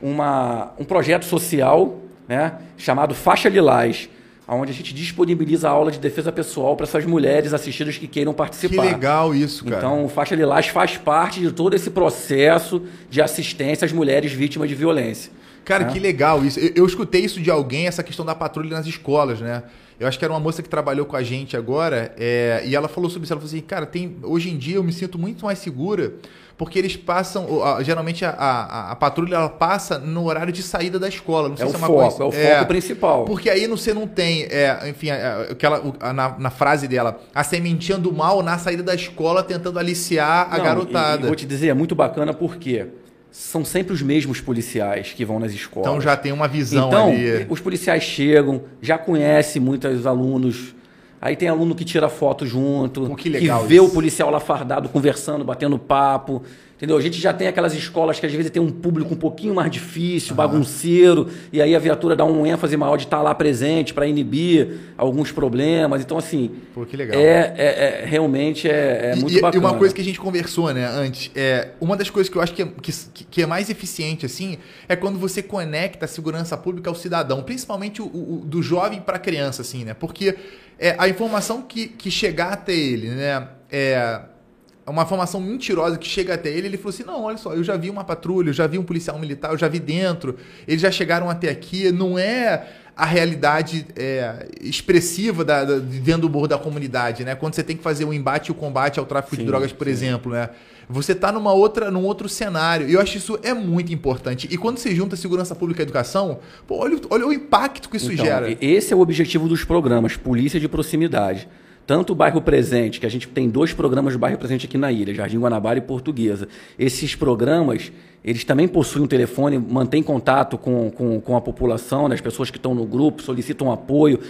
uma, um projeto social né, chamado Faixa Lilás onde a gente disponibiliza a aula de defesa pessoal para essas mulheres assistidas que queiram participar.
Que legal isso, cara.
Então, o Faixa Lilás faz parte de todo esse processo de assistência às mulheres vítimas de violência.
Cara, né? que legal isso. Eu, eu, escutei isso de alguém, essa questão da patrulha nas escolas, né? Eu acho que era uma moça que trabalhou com a gente agora, é, e ela falou sobre isso. Ela falou assim, cara, tem, hoje em dia eu me sinto muito mais segura porque eles passam. Geralmente a, a, a, patrulha ela passa no horário de saída da escola. Não sei
é
se
é uma foco, coisa. É o foco é, principal.
Porque aí você não tem, é, enfim, aquela, na, na, frase dela, a sementinha do mal na saída da escola tentando aliciar a não, garotada.
E, e vou te dizer, é muito bacana porque são sempre os mesmos policiais que vão nas escolas.
Então já tem uma visão
então,
ali.
Os policiais chegam, já conhecem muitos alunos Aí tem aluno que tira foto junto,
Pô, que, legal
que vê isso. o policial lá fardado conversando, batendo papo. Entendeu? A gente já tem aquelas escolas que às vezes tem um público um pouquinho mais difícil, uhum. bagunceiro, e aí a viatura dá um ênfase maior de estar tá lá presente para inibir alguns problemas. Então, assim.
Pô, que legal.
É, é, é realmente é, é muito
e,
bacana.
E uma coisa que a gente conversou, né, antes, é uma das coisas que eu acho que é, que, que é mais eficiente, assim, é quando você conecta a segurança pública ao cidadão, principalmente o, o do jovem para a criança, assim, né? Porque é, a informação que, que chegar até ele, né? É, uma informação mentirosa que chega até ele, ele falou assim: não, olha só, eu já vi uma patrulha, eu já vi um policial militar, eu já vi dentro, eles já chegaram até aqui, não é a realidade é, expressiva da, da, dentro do morro da comunidade, né? Quando você tem que fazer o embate e o combate ao tráfico sim, de drogas, por sim. exemplo, né? Você está numa outra, num outro cenário. E eu acho isso é muito importante. E quando você junta segurança pública e educação, pô, olha, olha o impacto que isso
então,
gera.
Esse é o objetivo dos programas, polícia de proximidade tanto o bairro Presente, que a gente tem dois programas do bairro Presente aqui na ilha, Jardim Guanabara e Portuguesa. Esses programas, eles também possuem um telefone, mantêm contato com, com, com a população, né, as pessoas que estão no grupo, solicitam apoio.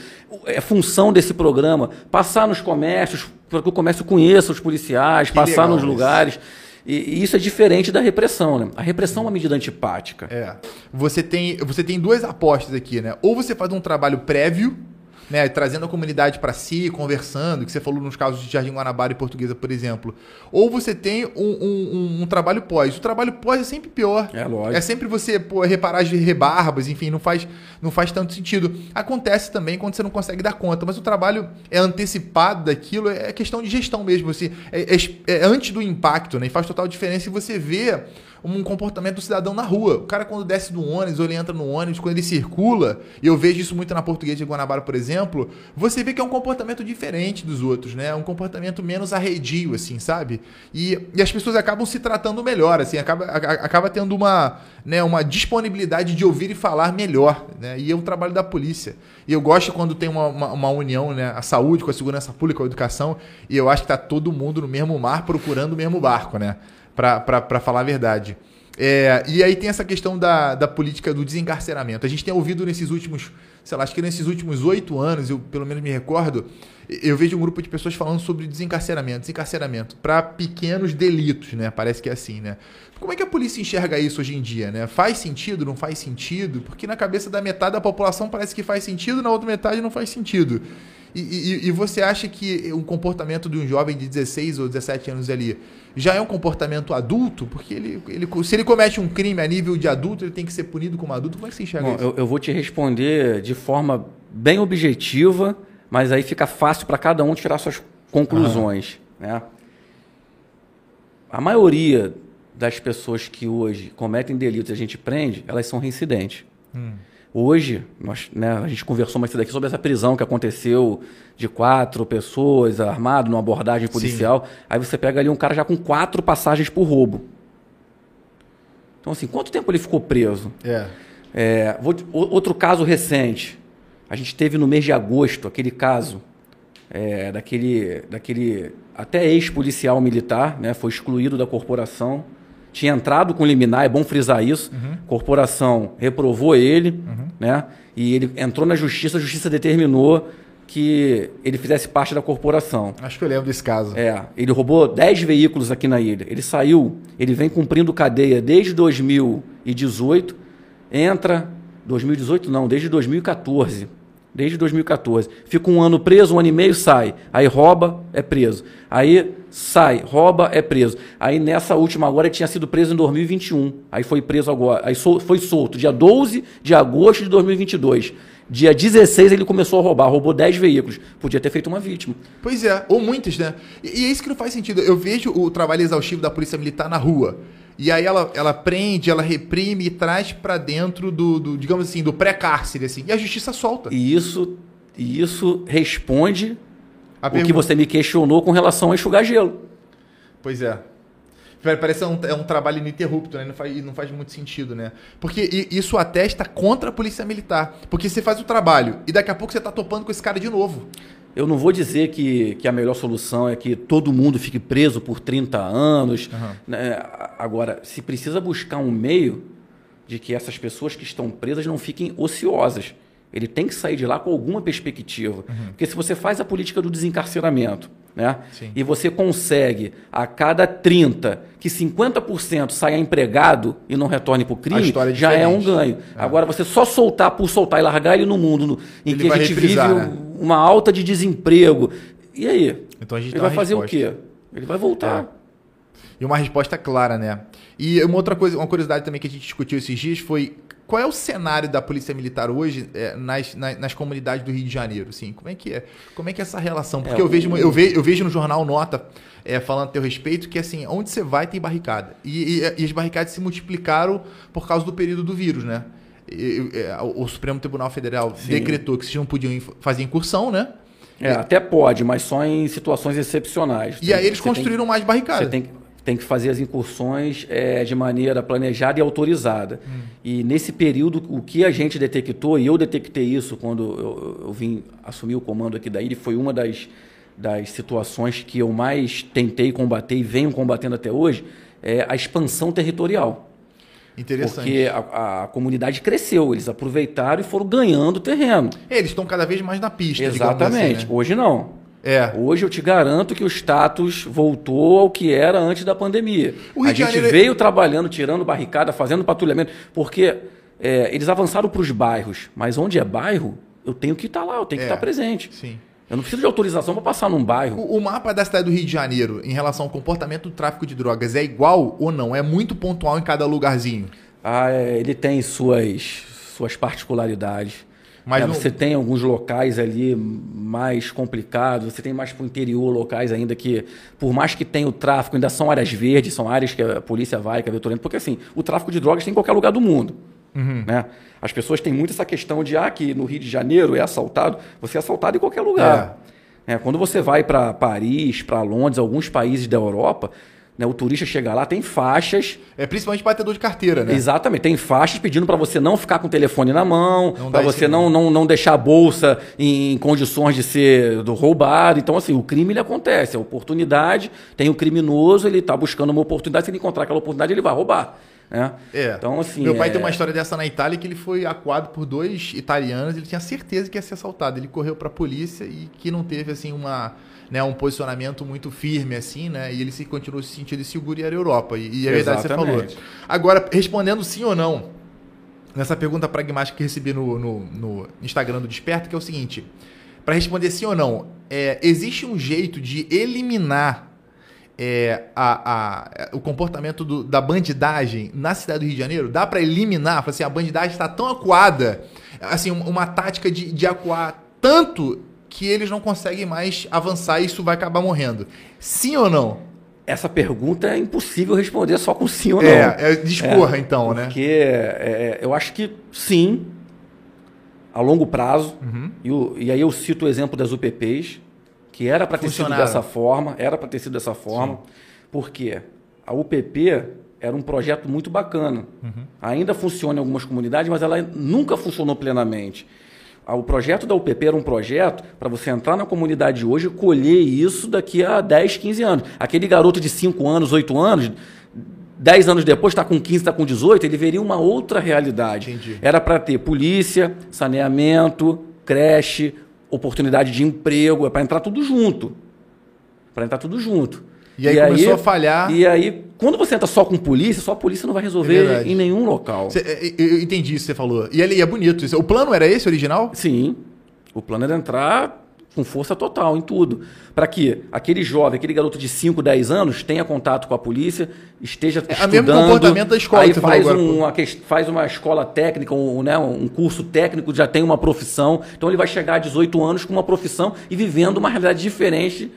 É função desse programa passar nos comércios, para que o comércio conheça os policiais, que passar nos lugares. E, e, isso é diferente da repressão, né? A repressão é uma medida antipática.
É. Você tem, você tem duas apostas aqui, né? Ou você faz um trabalho prévio né, trazendo a comunidade para si, conversando, que você falou nos casos de Jardim Guanabara e Portuguesa, por exemplo. Ou você tem um, um, um trabalho pós. O trabalho pós é sempre pior.
É lógico.
É sempre você pô, reparar as rebarbas, enfim, não faz, não faz tanto sentido. Acontece também quando você não consegue dar conta, mas o trabalho é antecipado daquilo, é questão de gestão mesmo. Assim, é, é, é antes do impacto, né? E faz total diferença e você vê um comportamento do cidadão na rua. O cara, quando desce do ônibus ou ele entra no ônibus, quando ele circula, e eu vejo isso muito na portuguesa de Guanabara, por exemplo, você vê que é um comportamento diferente dos outros, né? Um comportamento menos arredio, assim, sabe? E, e as pessoas acabam se tratando melhor, assim, acaba, a, acaba tendo uma, né, uma disponibilidade de ouvir e falar melhor, né? E é um trabalho da polícia. E eu gosto quando tem uma, uma, uma união, né? A saúde com a segurança pública, com a educação, e eu acho que está todo mundo no mesmo mar procurando o mesmo barco, né? Para falar a verdade. É, e aí tem essa questão da, da política do desencarceramento. A gente tem ouvido nesses últimos, sei lá, acho que nesses últimos oito anos, eu pelo menos me recordo, eu vejo um grupo de pessoas falando sobre desencarceramento, desencarceramento para pequenos delitos, né? Parece que é assim, né? Como é que a polícia enxerga isso hoje em dia, né? Faz sentido, não faz sentido? Porque na cabeça da metade da população parece que faz sentido, na outra metade não faz sentido. E, e, e, você acha que o comportamento de um jovem de 16 ou 17 anos ali já é um comportamento adulto? Porque ele, ele, se ele comete um crime a nível de adulto, ele tem que ser punido como adulto. Como é que você enxerga Bom, isso?
Eu, eu, vou te responder de forma bem objetiva, mas aí fica fácil para cada um tirar suas conclusões. Né? A maioria das pessoas que hoje cometem delitos e a gente prende, elas são reincidentes. Hum. Hoje, nós, né, a gente conversou mais cedo aqui sobre essa prisão que aconteceu de quatro pessoas armado numa abordagem policial. Sim. Aí você pega ali um cara já com quatro passagens por roubo. Então, assim, quanto tempo ele ficou preso?
É.
é vou, outro caso recente. A gente teve no mês de agosto aquele caso é, daquele, daquele até ex-policial militar, né, foi excluído da corporação tinha entrado com liminar, é bom frisar isso. Uhum. Corporação reprovou ele, uhum. né? E ele entrou na justiça, a justiça determinou que ele fizesse parte da corporação.
Acho que eu lembro desse caso.
É, ele roubou 10 veículos aqui na ilha. Ele saiu, ele vem cumprindo cadeia desde 2018, entra 2018 não, desde 2014 Desde 2014. Fica um ano preso, um ano e meio, sai. Aí rouba, é preso. Aí sai, rouba, é preso. Aí nessa última agora ele tinha sido preso em 2021. Aí foi preso agora. Aí foi solto dia 12 de agosto de 2022. Dia 16 ele começou a roubar, roubou 10 veículos. Podia ter feito uma vítima.
Pois é, ou muitas, né? E, e é isso que não faz sentido. Eu vejo o trabalho exaustivo da Polícia Militar na rua. E aí ela, ela prende, ela reprime e traz para dentro do, do, digamos assim, do pré-cárcere, assim. E a justiça solta.
E isso, e isso responde a o pergunta. que você me questionou com relação a enxugar gelo.
Pois é. Parece um, é um trabalho ininterrupto, né? Não faz, não faz muito sentido, né? Porque isso atesta contra a polícia militar. Porque você faz o trabalho e daqui a pouco você está topando com esse cara de novo.
Eu não vou dizer que, que a melhor solução é que todo mundo fique preso por 30 anos. Uhum. Né? Agora, se precisa buscar um meio de que essas pessoas que estão presas não fiquem ociosas. Ele tem que sair de lá com alguma perspectiva. Uhum. Porque se você faz a política do desencarceramento, né? E você consegue a cada 30 que 50% saia empregado e não retorne para o crime, é já é um ganho. É. Agora, você só soltar por soltar e largar ele no mundo no, em ele que a gente vive né? uma alta de desemprego. E aí?
Então a gente
ele vai fazer o quê? Ele vai voltar. É.
E uma resposta clara, né? E uma outra coisa, uma curiosidade também que a gente discutiu esses dias foi qual é o cenário da polícia militar hoje é, nas, nas, nas, comunidades do Rio de Janeiro? Assim, como é que é? Como é que é essa relação? Porque é, eu, vejo, eu, vejo, eu vejo no jornal Nota é, falando a teu respeito que assim, onde você vai tem barricada. E, e, e as barricadas se multiplicaram por causa do período do vírus, né? E, o Supremo Tribunal Federal Sim. decretou que vocês não podiam fazer incursão, né?
É, até pode, mas só em situações excepcionais.
E aí eles construíram tem, mais barricadas.
Você tem, tem que fazer as incursões é, de maneira planejada e autorizada. Hum. E nesse período, o que a gente detectou, e eu detectei isso quando eu, eu vim assumir o comando aqui da ilha, foi uma das, das situações que eu mais tentei combater e venho combatendo até hoje, é a expansão territorial.
Interessante.
Porque a, a, comunidade cresceu, eles aproveitaram e foram ganhando terreno.
É, eles estão cada vez mais na pista.
Exatamente. Assim, né? Hoje não. É. Hoje eu te garanto que o status voltou ao que era antes da pandemia. a gente Janeiro... É- veio trabalhando, tirando barricada, fazendo patrulhamento, porque é, eles avançaram para os bairros, mas onde é bairro, eu tenho que estar lá, eu tenho
É.
que estar presente.
Sim.
Eu não preciso de autorização para passar num bairro.
O, o mapa da cidade do Rio de Janeiro em relação ao comportamento do tráfico de drogas é igual ou não? É muito pontual em cada lugarzinho.
Ah, é, ele tem suas, suas particularidades.
Mas
É,
não-
Você tem alguns locais ali mais complicados, você tem mais para o interior locais ainda que, por mais que tenha o tráfico, ainda são áreas verdes, são áreas que a polícia vai, que a viatura entra, porque assim, o tráfico de drogas tem em qualquer lugar do mundo.
Uhum.
Né? As pessoas têm muito essa questão de, ah, que no Rio de Janeiro é assaltado, você é assaltado em qualquer lugar. É, quando você vai para Paris, para Londres, alguns países da Europa, né, o turista chega lá, tem faixas
É principalmente batedor de carteira, né?
Exatamente. Tem faixas pedindo para você não ficar com o telefone na mão, para você não, não, não deixar a bolsa em condições de ser do roubado. Então, assim, o crime ele acontece. A oportunidade, tem o criminoso, ele está buscando uma oportunidade. Se ele encontrar aquela oportunidade, ele vai roubar. Né?
É.
Então, assim.
Meu pai
é-
tem uma história dessa na Itália que ele foi acuado por dois italianos, ele tinha certeza que ia ser assaltado. Ele correu pra polícia e que não teve assim uma, né, um posicionamento muito firme assim, né? E ele se continuou se sentindo seguro e era Europa. E, e é verdade que você falou. Agora, respondendo sim ou não, nessa pergunta pragmática que recebi no, no, no Instagram do Desperta, que é o seguinte: para responder sim ou não, é, existe um jeito de eliminar é, a- a- o comportamento do- da bandidagem na cidade do Rio de Janeiro? Dá para eliminar? Assim, a bandidagem está tão acuada, assim, um- uma tática de, de acuar tanto que eles não conseguem mais avançar e isso vai acabar morrendo. Sim ou não?
Essa pergunta é impossível responder só com sim ou não.
É, é, discorra então, né?
Porque é, eu acho que sim, a longo prazo.
Uhum.
E, o- e aí eu cito o exemplo das UPPs, que era para ter sido dessa forma, era para ter sido dessa forma, porque a UPP era um projeto muito bacana.
Uhum.
Ainda funciona em algumas comunidades, mas ela nunca funcionou plenamente. O projeto da UPP era um projeto para você entrar na comunidade hoje e colher isso daqui a 10, 15 anos. Aquele garoto de 5 anos, 8 anos, 10 anos depois está com 15, está com 18, ele veria uma outra realidade.
Entendi.
Era para ter polícia, saneamento, creche, oportunidade de emprego, é para entrar tudo junto. Para entrar tudo junto.
E aí começou a falhar.
E aí, quando você entra só com polícia, só a polícia não vai
É
resolver
verdade.
em nenhum local.
Cê- é, eu eu entendi isso que você falou. E ele é bonito. isso. O plano era esse, original?
Sim. O plano era entrar com força total em tudo. Para que aquele jovem, aquele garoto de 5, 10 anos tenha contato com a polícia, esteja
É, o
estudando.
mesmo comportamento da escola
aí
que você falou
faz,
agora,
um- uma, faz uma escola técnica, um, né, um curso técnico, já tem uma profissão. Então ele vai chegar a 18 anos com uma profissão e vivendo uma realidade diferente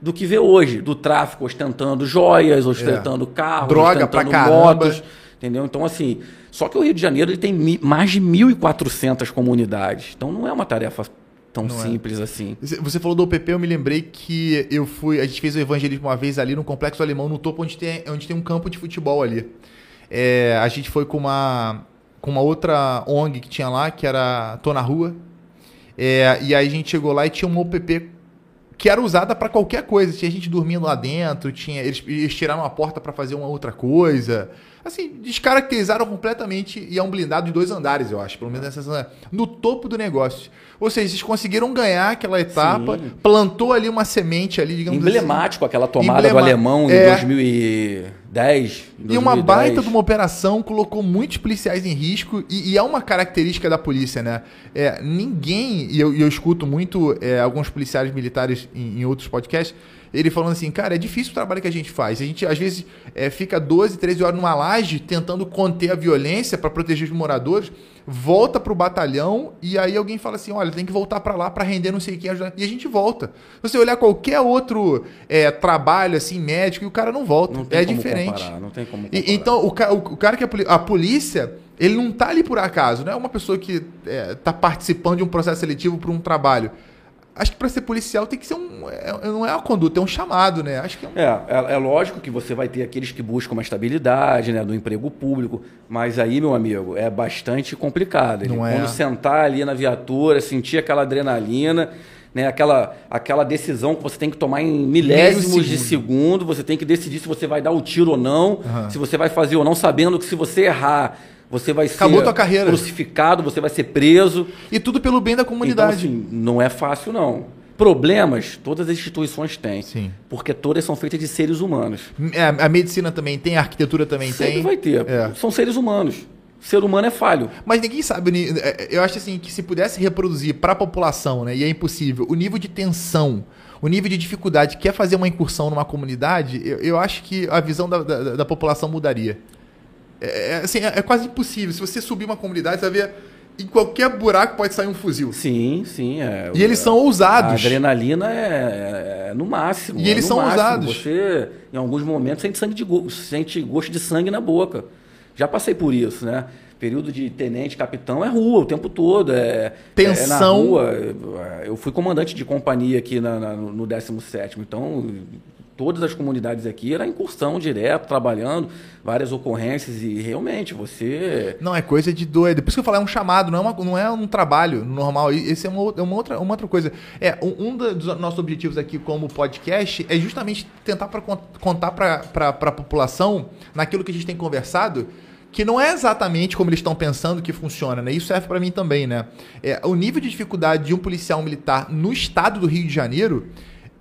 do que vê hoje. Do tráfico, ostentando joias, ostentando carros,
É. Droga pra
ostentando
caramba.
motos. Entendeu? Então, assim, só que o Rio de Janeiro ele tem mi- mais de 1.400 comunidades. Então, não é uma tarefa tão
Não é.
simples assim.
Você falou do OPP, eu me lembrei que eu fui. A gente fez o evangelismo uma vez ali no Complexo Alemão, no topo, onde tem, onde tem um campo de futebol ali. É, a gente foi com uma, com uma outra ONG que tinha lá, que era Tô na Rua. É, e aí a gente chegou lá e tinha uma OPP que era usada pra qualquer coisa. Tinha gente dormindo lá dentro, tinha eles, eles tiraram a porta pra fazer uma outra coisa. Assim, descaracterizaram completamente e é um blindado de dois andares, eu acho, pelo menos nessa no topo do negócio. Ou seja, eles conseguiram ganhar aquela etapa,
Sim.
plantou ali uma semente ali, digamos
Emblemático aquela tomada do
Emblema-
alemão em
É.
2010. em
E uma
2010.
baita de uma operação colocou muitos policiais em risco e, e é uma característica da polícia, né? É, ninguém, e eu, e eu escuto muito é, alguns policiais militares em, em outros podcasts, ele falando assim, cara, é difícil o trabalho que a gente faz. A gente, às vezes, é, fica 12, 13 horas numa laje tentando conter a violência para proteger os moradores, volta pro batalhão e aí alguém fala assim, olha, tem que voltar para lá para render não sei quem, ajudar. e a gente volta. Se você olhar qualquer outro é, trabalho, assim, médico, e o cara não volta.
Não
é diferente.
comparar, não tem como
E-
comparar.
então, o, o- o cara que é a polícia, ele não tá ali por acaso, não é uma pessoa que é, tá participando de um processo seletivo para um trabalho. Acho que para ser policial tem que ser um. é- não é uma conduta, é um chamado, né? Acho que é um.
É, é, é lógico que você vai ter aqueles que buscam uma estabilidade, né, do emprego público, mas aí, meu amigo, é bastante complicado. Ele,
Não é.
Quando sentar ali na viatura, sentir aquela adrenalina, né, aquela, aquela decisão que você tem que tomar em milésimos de
segundo.
você tem que decidir se você vai dar o tiro ou não,
Aham.
se você vai fazer ou não, sabendo que se você errar, você vai
Acabou
ser
tua carreira.
crucificado, você vai ser preso.
E tudo pelo bem da
Então,
comunidade.
assim, não é fácil, não. Problemas, todas as instituições têm.
Sim.
Porque todas são feitas de seres humanos.
É, a medicina também tem, a arquitetura também
Sempre
tem.
vai ter.
É.
São seres humanos. Ser humano é falho.
Mas ninguém sabe. É, eu acho assim que se pudesse reproduzir para a população, né, e é impossível, o nível de tensão, o nível de dificuldade que é fazer uma incursão numa comunidade, eu, eu acho que a visão da, da, da população mudaria. É, é assim, é, é, quase impossível. Se você subir uma comunidade, você vai ver. Em qualquer buraco pode sair um fuzil.
Sim, sim. É,
e eles são ousados.
A adrenalina é, é no máximo.
E eles
é
são
máximo.
ousados.
Você, em alguns momentos, sente, sangue de sente gosto de sangue na boca. Já passei por isso, né? Período de tenente, capitão é rua o tempo todo. É,
Tensão.
É na rua. Eu fui comandante de companhia aqui na, na, no 17. Então, todas as comunidades aqui era incursão direto, trabalhando, várias ocorrências e realmente você.
Não, é coisa de doido. Por isso que eu falo, é um chamado, não é, uma, não é um trabalho normal. Esse é uma, é uma, outra, uma outra coisa. É, um, um dos nossos objetivos aqui como podcast é justamente tentar pra, contar para a população, naquilo que a gente tem conversado, que não é exatamente como eles estão pensando que funciona, né? Isso serve para mim também, né? É, o nível de dificuldade de um policial militar no estado do Rio de Janeiro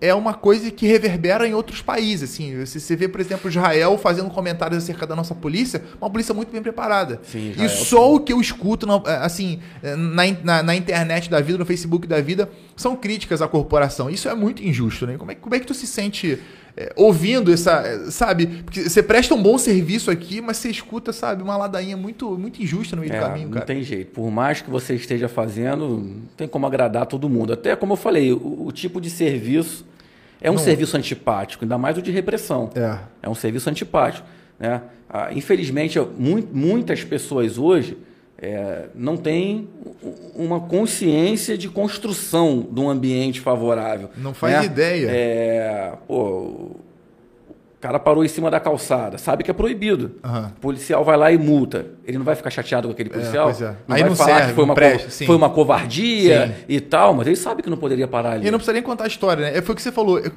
é uma coisa que reverbera em outros países. Assim, você, você vê, por exemplo, Israel fazendo comentários acerca da nossa polícia, uma polícia muito bem preparada.
Sim, Israel,
e só sim. o que eu escuto na, assim, na, na, na, internet da vida, no Facebook da vida, são críticas à corporação. Isso é muito injusto, né? Como é, como é que tu se sente é, ouvindo essa, sabe? Porque você presta um bom serviço aqui, mas você escuta, sabe, uma ladainha muito, muito injusta no meio
é,
do caminho, cara.
Não tem jeito. Por mais que você esteja fazendo, não tem como agradar todo mundo. Até como eu falei, o, o tipo de serviço é um não. serviço antipático, ainda mais o de repressão.
É,
é um serviço antipático. Né? Ah, infelizmente, muitas pessoas hoje é, não têm uma consciência de construção de um ambiente favorável.
Não faz
né?
ideia.
É, pô, cara parou em cima da calçada, sabe que é proibido.
Uhum.
O policial vai lá e multa. Ele não vai ficar chateado com aquele é, policial?
É, é.
Não
Aí
vai
não
falar
serve,
que foi uma,
presta,
co foi uma covardia sim. e tal, mas ele sabe que não poderia parar ali.
E não precisa nem contar a história, né? É, foi o que você falou. É,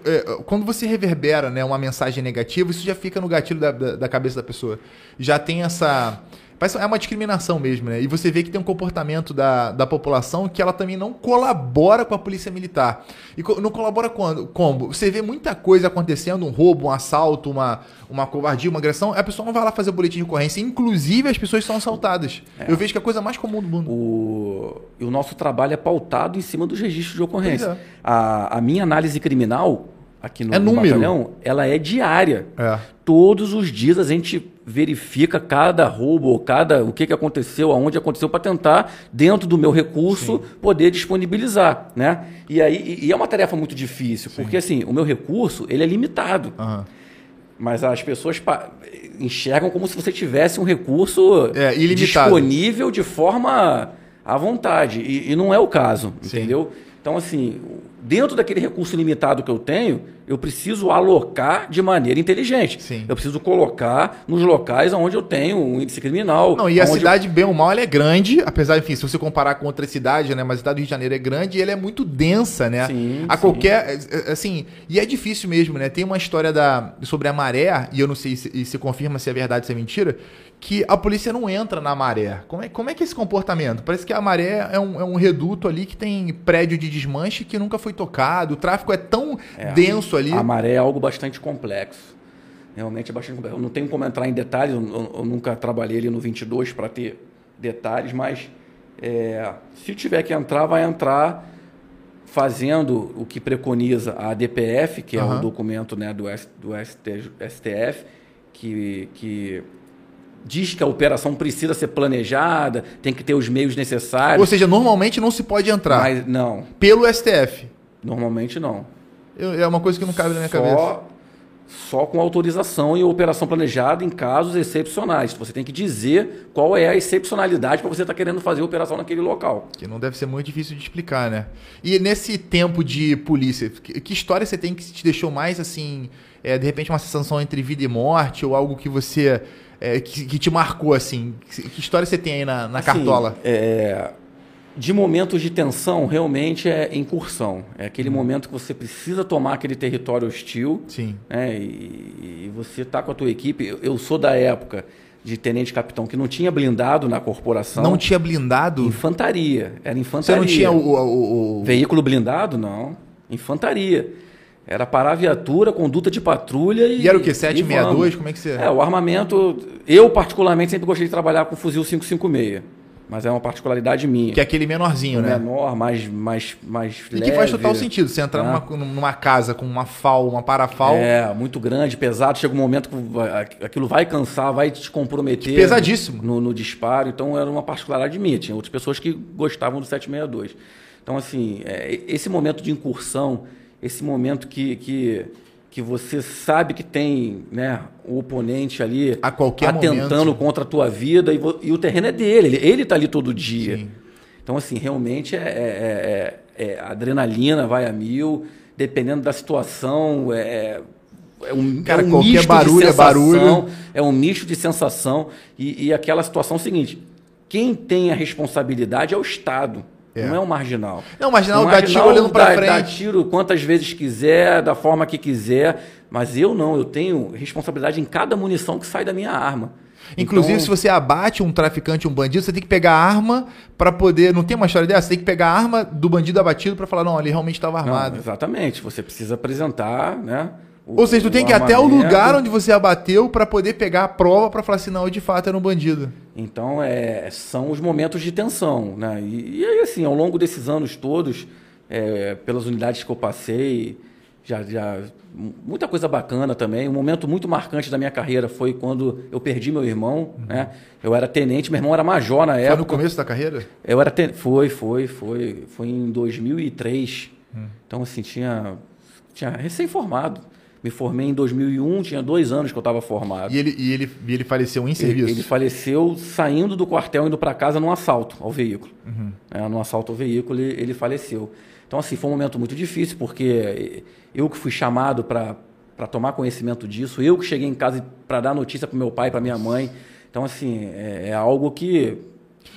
quando você reverbera né, uma mensagem negativa, isso já fica no gatilho da, da, da cabeça da pessoa. Já tem essa é uma discriminação mesmo, né? E você vê que tem um comportamento da, da população que ela também não colabora com a polícia militar. E não colabora quando? Como? Você vê muita coisa acontecendo, um roubo, um assalto, uma, uma covardia, uma agressão, a pessoa não vai lá fazer o boletim de ocorrência. Inclusive, as pessoas são assaltadas. É. Eu vejo que é a coisa mais comum do mundo.
O, o nosso trabalho é pautado em cima dos registros de ocorrência. É. A, a minha análise criminal aqui no,
é
no batalhão, ela é diária.
É.
Todos os dias a gente verifica cada roubo, cada o que, que aconteceu, aonde aconteceu, para tentar, dentro do meu recurso, Sim. poder disponibilizar. Né? E, aí, e é uma tarefa muito difícil, Sim. porque assim, o meu recurso ele é limitado.
Uhum.
Mas as pessoas enxergam como se você tivesse um recurso
é,
disponível de forma à vontade. E, e não é o caso, Sim. entendeu? Então, assim, dentro daquele recurso limitado que eu tenho, eu preciso alocar de maneira inteligente.
Sim.
Eu preciso colocar nos locais onde eu tenho um índice criminal.
Não, e a cidade, eu... bem ou mal, é grande, apesar, enfim, se você comparar com outras cidades, né? Mas a cidade do Rio de Janeiro é grande e ela é muito densa, né?
Sim,
a sim. qualquer. É, é, assim, e é difícil mesmo, né? Tem uma história da, sobre a maré, e eu não sei se, se confirma se é verdade ou se é mentira, que a polícia não entra na maré. Como é, como é que é esse comportamento? Parece que a maré é um, é um reduto ali que tem prédio de desmanche que nunca foi tocado, o tráfego é tão é, denso ali.
A maré é algo bastante complexo. Realmente é bastante complexo. Eu não tenho como entrar em detalhes, eu, eu nunca trabalhei ali no 22 para ter detalhes, mas é, se tiver que entrar, vai entrar fazendo o que preconiza a DPF, que é uhum. o documento né, do, S, do ST, STF, que, que diz que a operação precisa ser planejada, tem que ter os meios necessários.
Ou seja, normalmente não se pode entrar.
Mas não.
Pelo STF.
Normalmente não.
Eu, é uma coisa que não cabe na minha só, cabeça.
Só com autorização e operação planejada em casos excepcionais. Você tem que dizer qual é a excepcionalidade para você estar tá querendo fazer a operação naquele local.
Que não deve ser muito difícil de explicar, né? E nesse tempo de polícia, que história você tem que te deixou mais assim, é, de repente uma sensação entre vida e morte ou algo que você é, que, que, te marcou assim? Que história você tem aí na, na
assim,
cartola?
É, de momentos de tensão, realmente é incursão. É aquele hum. momento que você precisa tomar aquele território hostil.
Sim.
Né, e, e você está com a tua equipe. Eu, eu sou da época de tenente-capitão que não tinha blindado na corporação.
Não tinha blindado?
Infantaria. Era infantaria.
Você não tinha o... o, o...
Veículo blindado? Não. Infantaria. Era parar a viatura, conduta de patrulha e.
E era o quê? 762? Como é que você.
É, o armamento. Eu, particularmente, sempre gostei de trabalhar com fuzil 556. Mas é uma particularidade minha.
Que é aquele menorzinho, né?
Menor, mais, mais, mais
e leve. que faz total sentido. Você entrar né? numa, numa, casa com uma FAL, uma parafal.
É, muito grande, pesado. Chega um momento que aquilo vai cansar, vai te comprometer.
Pesadíssimo.
No, no disparo. Então era uma particularidade minha. Tinha outras pessoas que gostavam do 762. Então, assim, é, esse momento de incursão, esse momento que, que que você sabe que tem né, o oponente ali
a qualquer
atentando
momento.
contra a tua vida e, e, o terreno é dele, ele está ali todo dia. Sim. Então, assim, realmente é, é, é, é, adrenalina vai a mil, dependendo da situação, é, é um,
Cara,
é um
qualquer
misto
barulho
de
sensação, é barulho.
É um misto de sensação e, e aquela situação seguinte, quem tem a responsabilidade é o Estado. É. Não é um marginal.
Não, o marginal, o dá tiro olhando para frente. Dá
tiro quantas vezes quiser, da forma que quiser. Mas eu não, eu tenho responsabilidade em cada munição que sai da minha arma.
Inclusive, então... se você abate um traficante, um bandido, você tem que pegar a arma para poder. Não tem uma história dessa? Você tem que pegar a arma do bandido abatido para falar, não, ele realmente estava armado. Não,
exatamente. Você precisa apresentar, né?
Ou seja, tu tem que ir até o lugar onde você abateu para poder pegar a prova para falar assim, não, de fato era um bandido.
Então, é, são os momentos de tensão. Né? E, e aí, assim, ao longo desses anos todos, é, pelas unidades que eu passei, já, já muita coisa bacana também. Um momento muito marcante da minha carreira foi quando eu perdi meu irmão. Uhum. Né? Eu era tenente, meu irmão era major na época.
Foi no começo da carreira?
Eu era ten... Foi, foi, foi. Foi em 2003. Uhum. Então, assim, tinha, tinha recém-formado. Me formei em 2001, tinha dois anos que eu estava formado.
E ele, e, ele, e ele faleceu em serviço?
Ele, ele faleceu saindo do quartel, indo para casa num assalto ao veículo. Uhum. É, num assalto ao veículo, ele, ele faleceu. Então, assim, foi um momento muito difícil, porque eu que fui chamado para tomar conhecimento disso, eu que cheguei em casa para dar notícia para meu pai, para minha mãe. Então, assim, é, é algo que.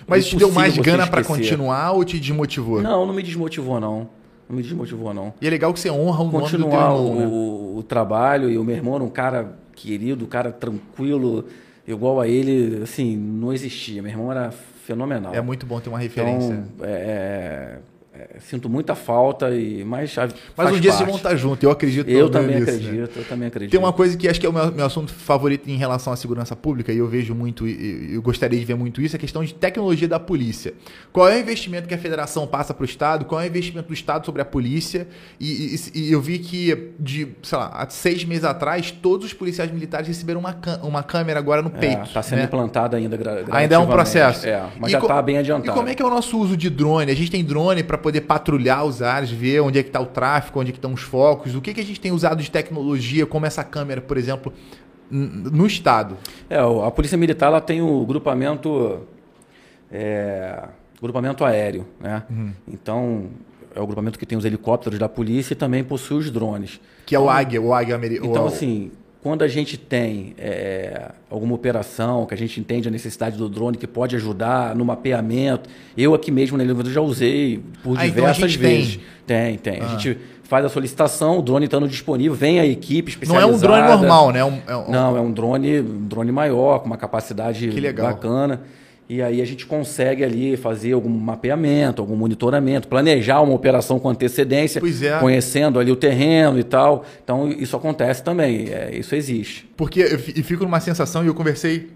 Mas te deu mais gana para continuar ou te desmotivou?
Não, não me desmotivou, não. Não me desmotivou, não.
E é legal que você honra o
Continuar
nome do teu
irmão, o, né? o trabalho e o meu irmão era um cara querido, um cara tranquilo, igual a ele, assim, não existia. Meu irmão era fenomenal.
É muito bom ter uma referência.
Então, é, é, sinto muita falta, e mas
Mas um dia se vão estar junto, eu acredito
Eu também nisso, né? acredito, né? eu também acredito.
Tem uma coisa que acho que é o meu, meu assunto favorito em relação à segurança pública, e eu vejo muito, e eu gostaria de ver muito isso, é a questão de tecnologia da polícia. Qual é o investimento que a federação passa para o Estado? Qual é o investimento do Estado sobre a polícia? E, e, e, eu vi que, de, sei lá, há seis meses atrás, todos os policiais militares receberam uma, uma câmera agora no é, peito.
Está sendo né? implantada ainda
Ainda é um processo.
É, mas e já está bem adiantado.
E como é que é o nosso uso de drone? A gente tem drone para poder patrulhar os ares, ver onde é que está o tráfego, onde é que estão os focos, o que, que a gente tem usado de tecnologia, como essa câmera, por exemplo, no estado?
É, a Polícia Militar ela tem o grupamento, é, grupamento aéreo, né? Uhum. Então é o grupamento que tem os helicópteros da polícia e também possui os drones.
Que é o Águia, o Águia americano.
Então, assim, quando a gente tem é, alguma operação, que a gente entende a necessidade do drone, que pode ajudar no mapeamento, eu aqui mesmo na Elevador já usei por ah, então diversas então vezes. Tem, tem. tem. Ah. A gente faz a solicitação, o drone estando disponível, vem a equipe especializada.
Não é um drone normal, né? É um, é um...
Não, é um drone, um drone maior, com uma capacidade bacana. E aí a gente consegue ali fazer algum mapeamento, algum monitoramento, planejar uma operação com antecedência,
é.
conhecendo ali o terreno e tal. Então isso acontece também, é, isso existe.
Porque eu fico numa sensação, e eu conversei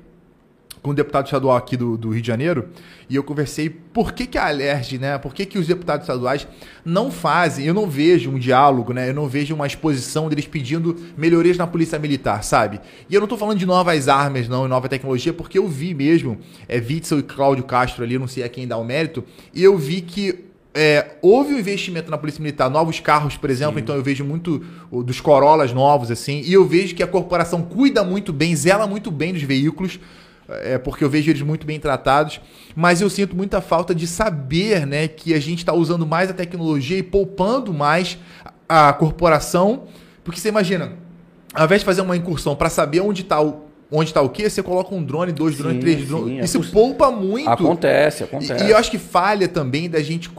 com um deputado estadual aqui do, do Rio de Janeiro, e eu conversei por que, que a Alerj, né? Por que, que os deputados estaduais não fazem, eu não vejo um diálogo, né? Eu não vejo uma exposição deles pedindo melhorias na polícia militar, sabe? E eu não estou falando de novas armas, não, nova tecnologia, porque eu vi mesmo, é Witzel e Cláudio Castro ali, não sei a quem dá o mérito, e eu vi que é, houve um investimento na Polícia Militar, novos carros, por exemplo, Sim. então eu vejo muito dos Corollas novos, assim, e eu vejo que a corporação cuida muito bem, zela muito bem dos veículos é porque eu vejo eles muito bem tratados, mas eu sinto muita falta de saber, né, que a gente está usando mais a tecnologia e poupando mais a corporação, porque você imagina, ao invés de fazer uma incursão para saber onde está o onde está o quê, você coloca um drone, dois drones, três drones. Isso é poupa muito.
Acontece, acontece.
E, e, eu acho que falha também da gente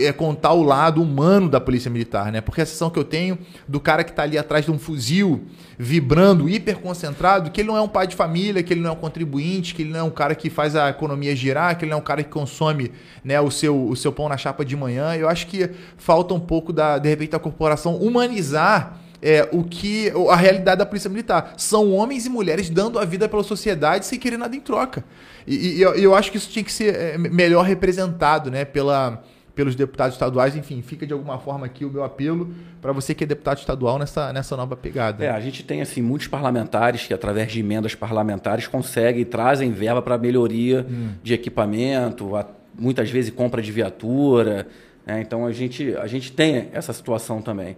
é, contar o lado humano da polícia militar, né? Porque a sensação que eu tenho do cara que está ali atrás de um fuzil, vibrando, hiper concentrado, que ele não é um pai de família, que ele não é um contribuinte, que ele não é um cara que faz a economia girar, que ele não é um cara que consome né, o, seu, o seu pão na chapa de manhã. Eu acho que falta um pouco da, de repente, a corporação humanizar é, o que a realidade da polícia militar. São homens e mulheres dando a vida pela sociedade sem querer nada em troca. E, e eu, eu, acho que isso tinha que ser é, melhor representado né, pela, pelos deputados estaduais. Enfim, fica de alguma forma aqui o meu apelo para você que é deputado estadual nessa, nessa nova pegada.
É, a gente tem assim muitos parlamentares que, através de emendas parlamentares, conseguem e trazem verba para melhoria hum. de equipamento, muitas vezes compra de viatura. Né? Então a gente, a gente tem essa situação também.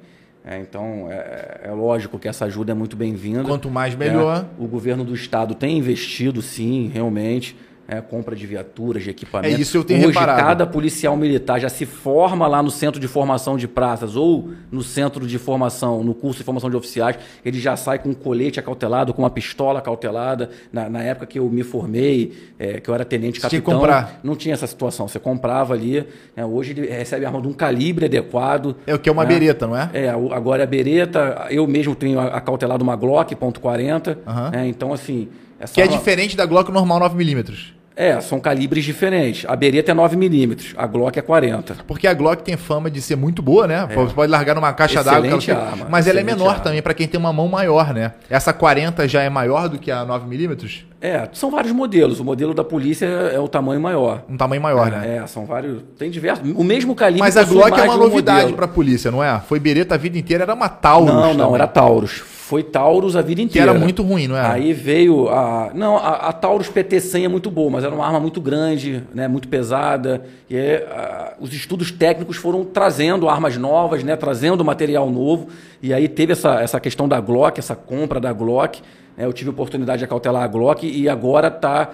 É, então, é, é, lógico que essa ajuda é muito bem-vinda.
Quanto mais, melhor.
É, o governo do estado tem investido, sim, realmente é, compra de viaturas, de equipamentos.
É isso eu tenho Hoje, reparado.
cada policial militar já se forma lá no centro de formação de praças ou no centro de formação, no curso de formação de oficiais, ele já sai com um colete acautelado, com uma pistola acautelada. Na, na época que eu me formei, é, que eu era tenente capitão, tinha comprar. não tinha essa situação. Você comprava ali. Né? Hoje ele recebe arma de um calibre adequado.
É o que é uma né? bereta, não é?
É, agora é bereta. Eu mesmo tenho acautelado uma Glock .40. Uhum. Né? então, assim...
que é diferente da Glock normal 9mm.
É, são calibres diferentes. A Beretta é 9mm, a Glock é 40.
Porque a Glock tem fama de ser muito boa, né? É. Você pode largar numa caixa d'água.
arma.
Mas ela é menor arma. também para quem tem uma mão maior, né? Essa 40 já é maior do que a 9mm?
É, são vários modelos. O modelo da polícia é o tamanho maior.
Um tamanho maior,
é,
né?
É, são vários. Tem diversos. O mesmo calibre.
Mas a Glock é uma novidade para a polícia, não é? Foi Beretta a vida inteira, era uma Taurus.
Não, não, também. era Taurus foi Taurus a vida inteira.
Que era muito ruim, não é?
Aí veio a. Não, a, a Taurus PT-100 é muito boa, mas era uma arma muito grande, né, muito pesada. E aí, a, os estudos técnicos foram trazendo armas novas, né, trazendo material novo. E aí teve essa, essa questão da Glock, essa compra da Glock. Né, eu tive a oportunidade de acautelar a Glock e agora está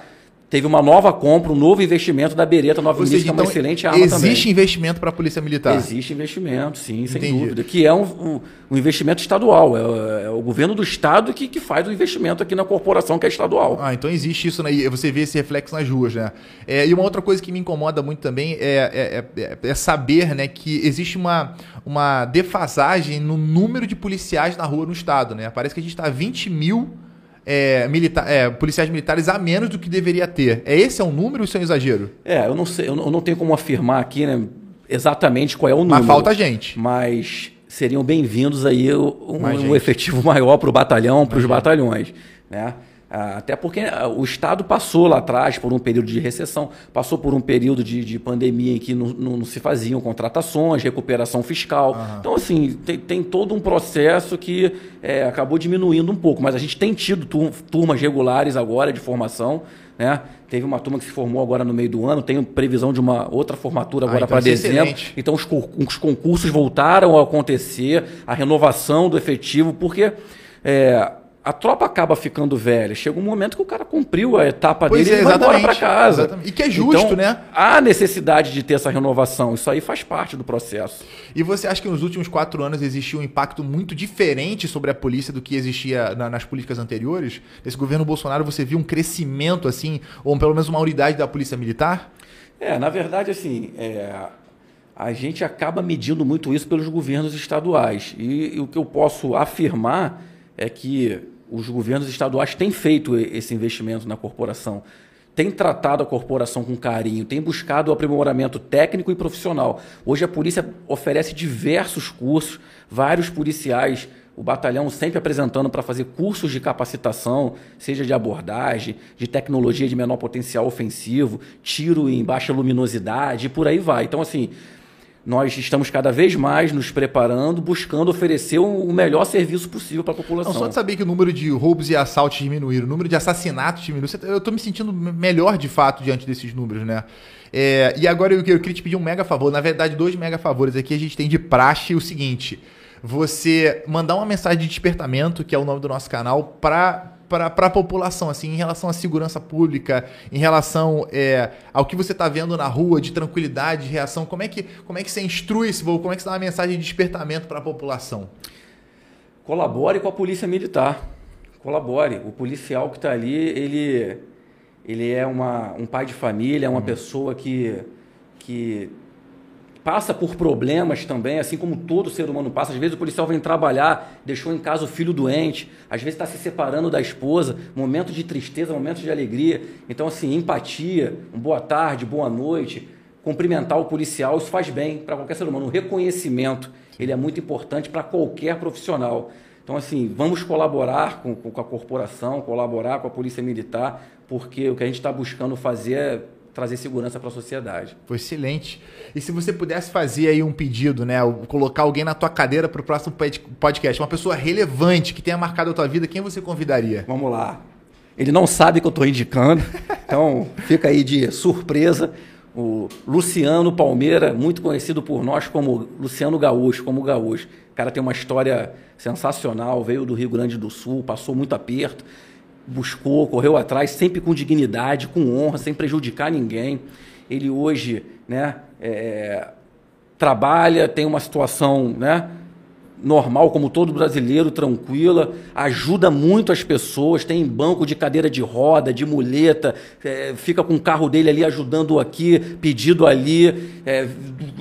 teve uma nova compra, um novo investimento da Beretta 9 seja, que é uma então, excelente arma
existe
também.
Existe investimento para a Polícia Militar?
Existe investimento, sim, sem Entendi. dúvida. Que é um, um, um investimento estadual. É, é, o governo do Estado que, que faz o investimento aqui na corporação que é estadual.
Ah, então existe isso, né? E você vê esse reflexo nas ruas, né? É, e uma outra coisa que me incomoda muito também é, é, é, é saber né, que existe uma, uma defasagem no número de policiais na rua no Estado, né? Parece que a gente está 20 mil é, milita é, policiais militares a menos do que deveria ter. É esse é um número ou isso é um exagero?
É, eu não sei, eu não tenho como afirmar aqui né, exatamente qual é o número.
Mas falta gente.
Mas seriam bem-vindos aí um, um efetivo maior para o batalhão, para os batalhões. Né? Ah, até porque ah, o Estado passou lá atrás por um período de recessão, passou por um período de, de pandemia em que não, não, se faziam contratações, recuperação fiscal. Uhum. Então, assim, tem, tem, todo um processo que é, acabou diminuindo um pouco, mas a gente tem tido turmas regulares agora de formação. Né? Teve uma turma que se formou agora no meio do ano, tem previsão de uma outra formatura agora ah, então para é dezembro. Excelente. Então, os, os concursos voltaram a acontecer, a renovação do efetivo, porque. É, a tropa acaba ficando velha. Chega um momento que o cara cumpriu a etapa pois dele é, e vai embora para casa. Exatamente.
E que é justo,
então,
né?
Há necessidade de ter essa renovação. Isso aí faz parte do processo.
E você acha que nos últimos quatro anos existiu um impacto muito diferente sobre a polícia do que existia na, nas políticas anteriores? Nesse governo Bolsonaro você viu um crescimento, assim, ou pelo menos uma unidade da polícia militar?
É, na verdade, assim, é, a gente acaba medindo muito isso pelos governos estaduais. E, e o que eu posso afirmar é que os governos estaduais têm feito esse investimento na corporação, têm tratado a corporação com carinho, têm buscado o aprimoramento técnico e profissional. Hoje a polícia oferece diversos cursos, vários policiais, o batalhão sempre apresentando para fazer cursos de capacitação, seja de abordagem, de tecnologia de menor potencial ofensivo, tiro em baixa luminosidade e por aí vai. Então, assim, nós estamos cada vez mais nos preparando, buscando oferecer o melhor serviço possível para a população.
Não, só de saber que o número de roubos e assaltos diminuíram, o número de assassinatos diminuiu, eu estou me sentindo melhor de fato diante desses números, né? É, e agora eu, eu queria te pedir um mega favor, na verdade, dois mega favores aqui. A gente tem de praxe o seguinte: você mandar uma mensagem de despertamento, que é o nome do nosso canal, para para a população, assim, em relação à segurança pública, em relação é, ao que você está vendo na rua, de tranquilidade, de reação? Como é que, como é que você instrui esse voo? Como é que você dá uma mensagem de despertamento para a população?
Colabore com a polícia militar. Colabore. O policial que está ali, ele, ele é uma, um pai de família, é uma uhum. pessoa que, que passa por problemas também, assim como todo ser humano passa. Às vezes o policial vem trabalhar, deixou em casa o filho doente, às vezes está se separando da esposa, momento de tristeza, momento de alegria. Então, assim, empatia, um boa tarde, boa noite, cumprimentar o policial, isso faz bem para qualquer ser humano. O reconhecimento, ele é muito importante para qualquer profissional. Então, assim, vamos colaborar com, com a corporação, colaborar com a Polícia Militar, porque o que a gente está buscando fazer é trazer segurança para a sociedade.
Foi excelente. E se você pudesse fazer aí um pedido, né, colocar alguém na tua cadeira para o próximo podcast, uma pessoa relevante que tenha marcado a tua vida, quem você convidaria?
Vamos lá. Ele não sabe que eu estou indicando, [laughs] então fica aí de surpresa. O Luciano Palmeira, muito conhecido por nós como Luciano Gaúcho, como Gaúcho. O cara tem uma história sensacional, veio do Rio Grande do Sul, passou muito aperto, buscou, correu atrás, sempre com dignidade, com honra, sem prejudicar ninguém. Ele hoje né, é, trabalha, tem uma situação né, normal, como todo brasileiro, tranquila, ajuda muito as pessoas, tem banco de cadeira de roda, de muleta, é, fica com o carro dele ali ajudando aqui, pedido ali, é,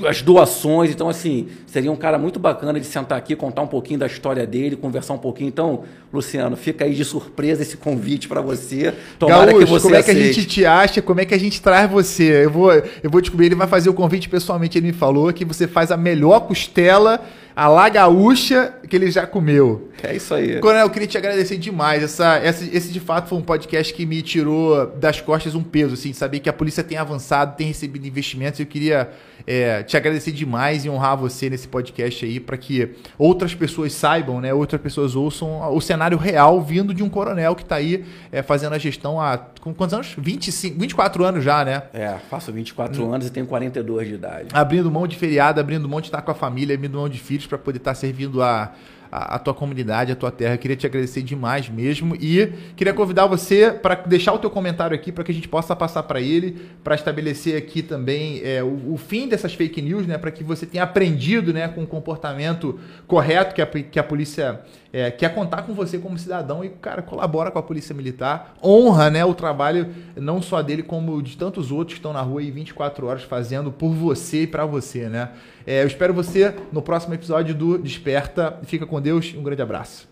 as doações. Então, assim, seria um cara muito bacana de sentar aqui, contar um pouquinho da história dele, conversar um pouquinho. Então, Luciano, fica aí de surpresa esse convite para você.
Tomara Gaúcho, que você como é que a gente te acha? Como é que a gente traz você? Eu vou, eu vou descobrir, ele vai fazer o convite pessoalmente, ele me falou que você faz a melhor costela a La Gaúcha que ele já comeu.
É isso aí.
Coronel, eu queria te agradecer demais. Essa, essa, esse de fato foi um podcast que me tirou das costas um peso, assim, saber que a polícia tem avançado, tem recebido investimentos. Eu queria é, te agradecer demais e honrar você nesse podcast aí para que outras pessoas saibam, né? Outras pessoas ouçam o cenário real vindo de um coronel que está aí é, fazendo a gestão há com quantos anos? 25, 24 anos já, né?
É, faço 24 hum. anos e tenho 42 de idade.
Abrindo mão de feriado, abrindo mão de estar com a família, abrindo mão de filhos para poder estar servindo a a, a, tua comunidade, a tua terra. Queria te agradecer demais mesmo e queria convidar você para deixar o teu comentário aqui para que a gente possa passar para ele, para estabelecer aqui também é, o, o, fim dessas fake news, né, para que você tenha aprendido né, com o comportamento correto que a, que a polícia é, quer contar com você como cidadão e, cara, colabora com a Polícia Militar, honra né, o trabalho não só dele, como de tantos outros que estão na rua aí 24 horas fazendo por você e para você, né? É, eu espero você no próximo episódio do Desperta. Fica com Deus e um grande abraço.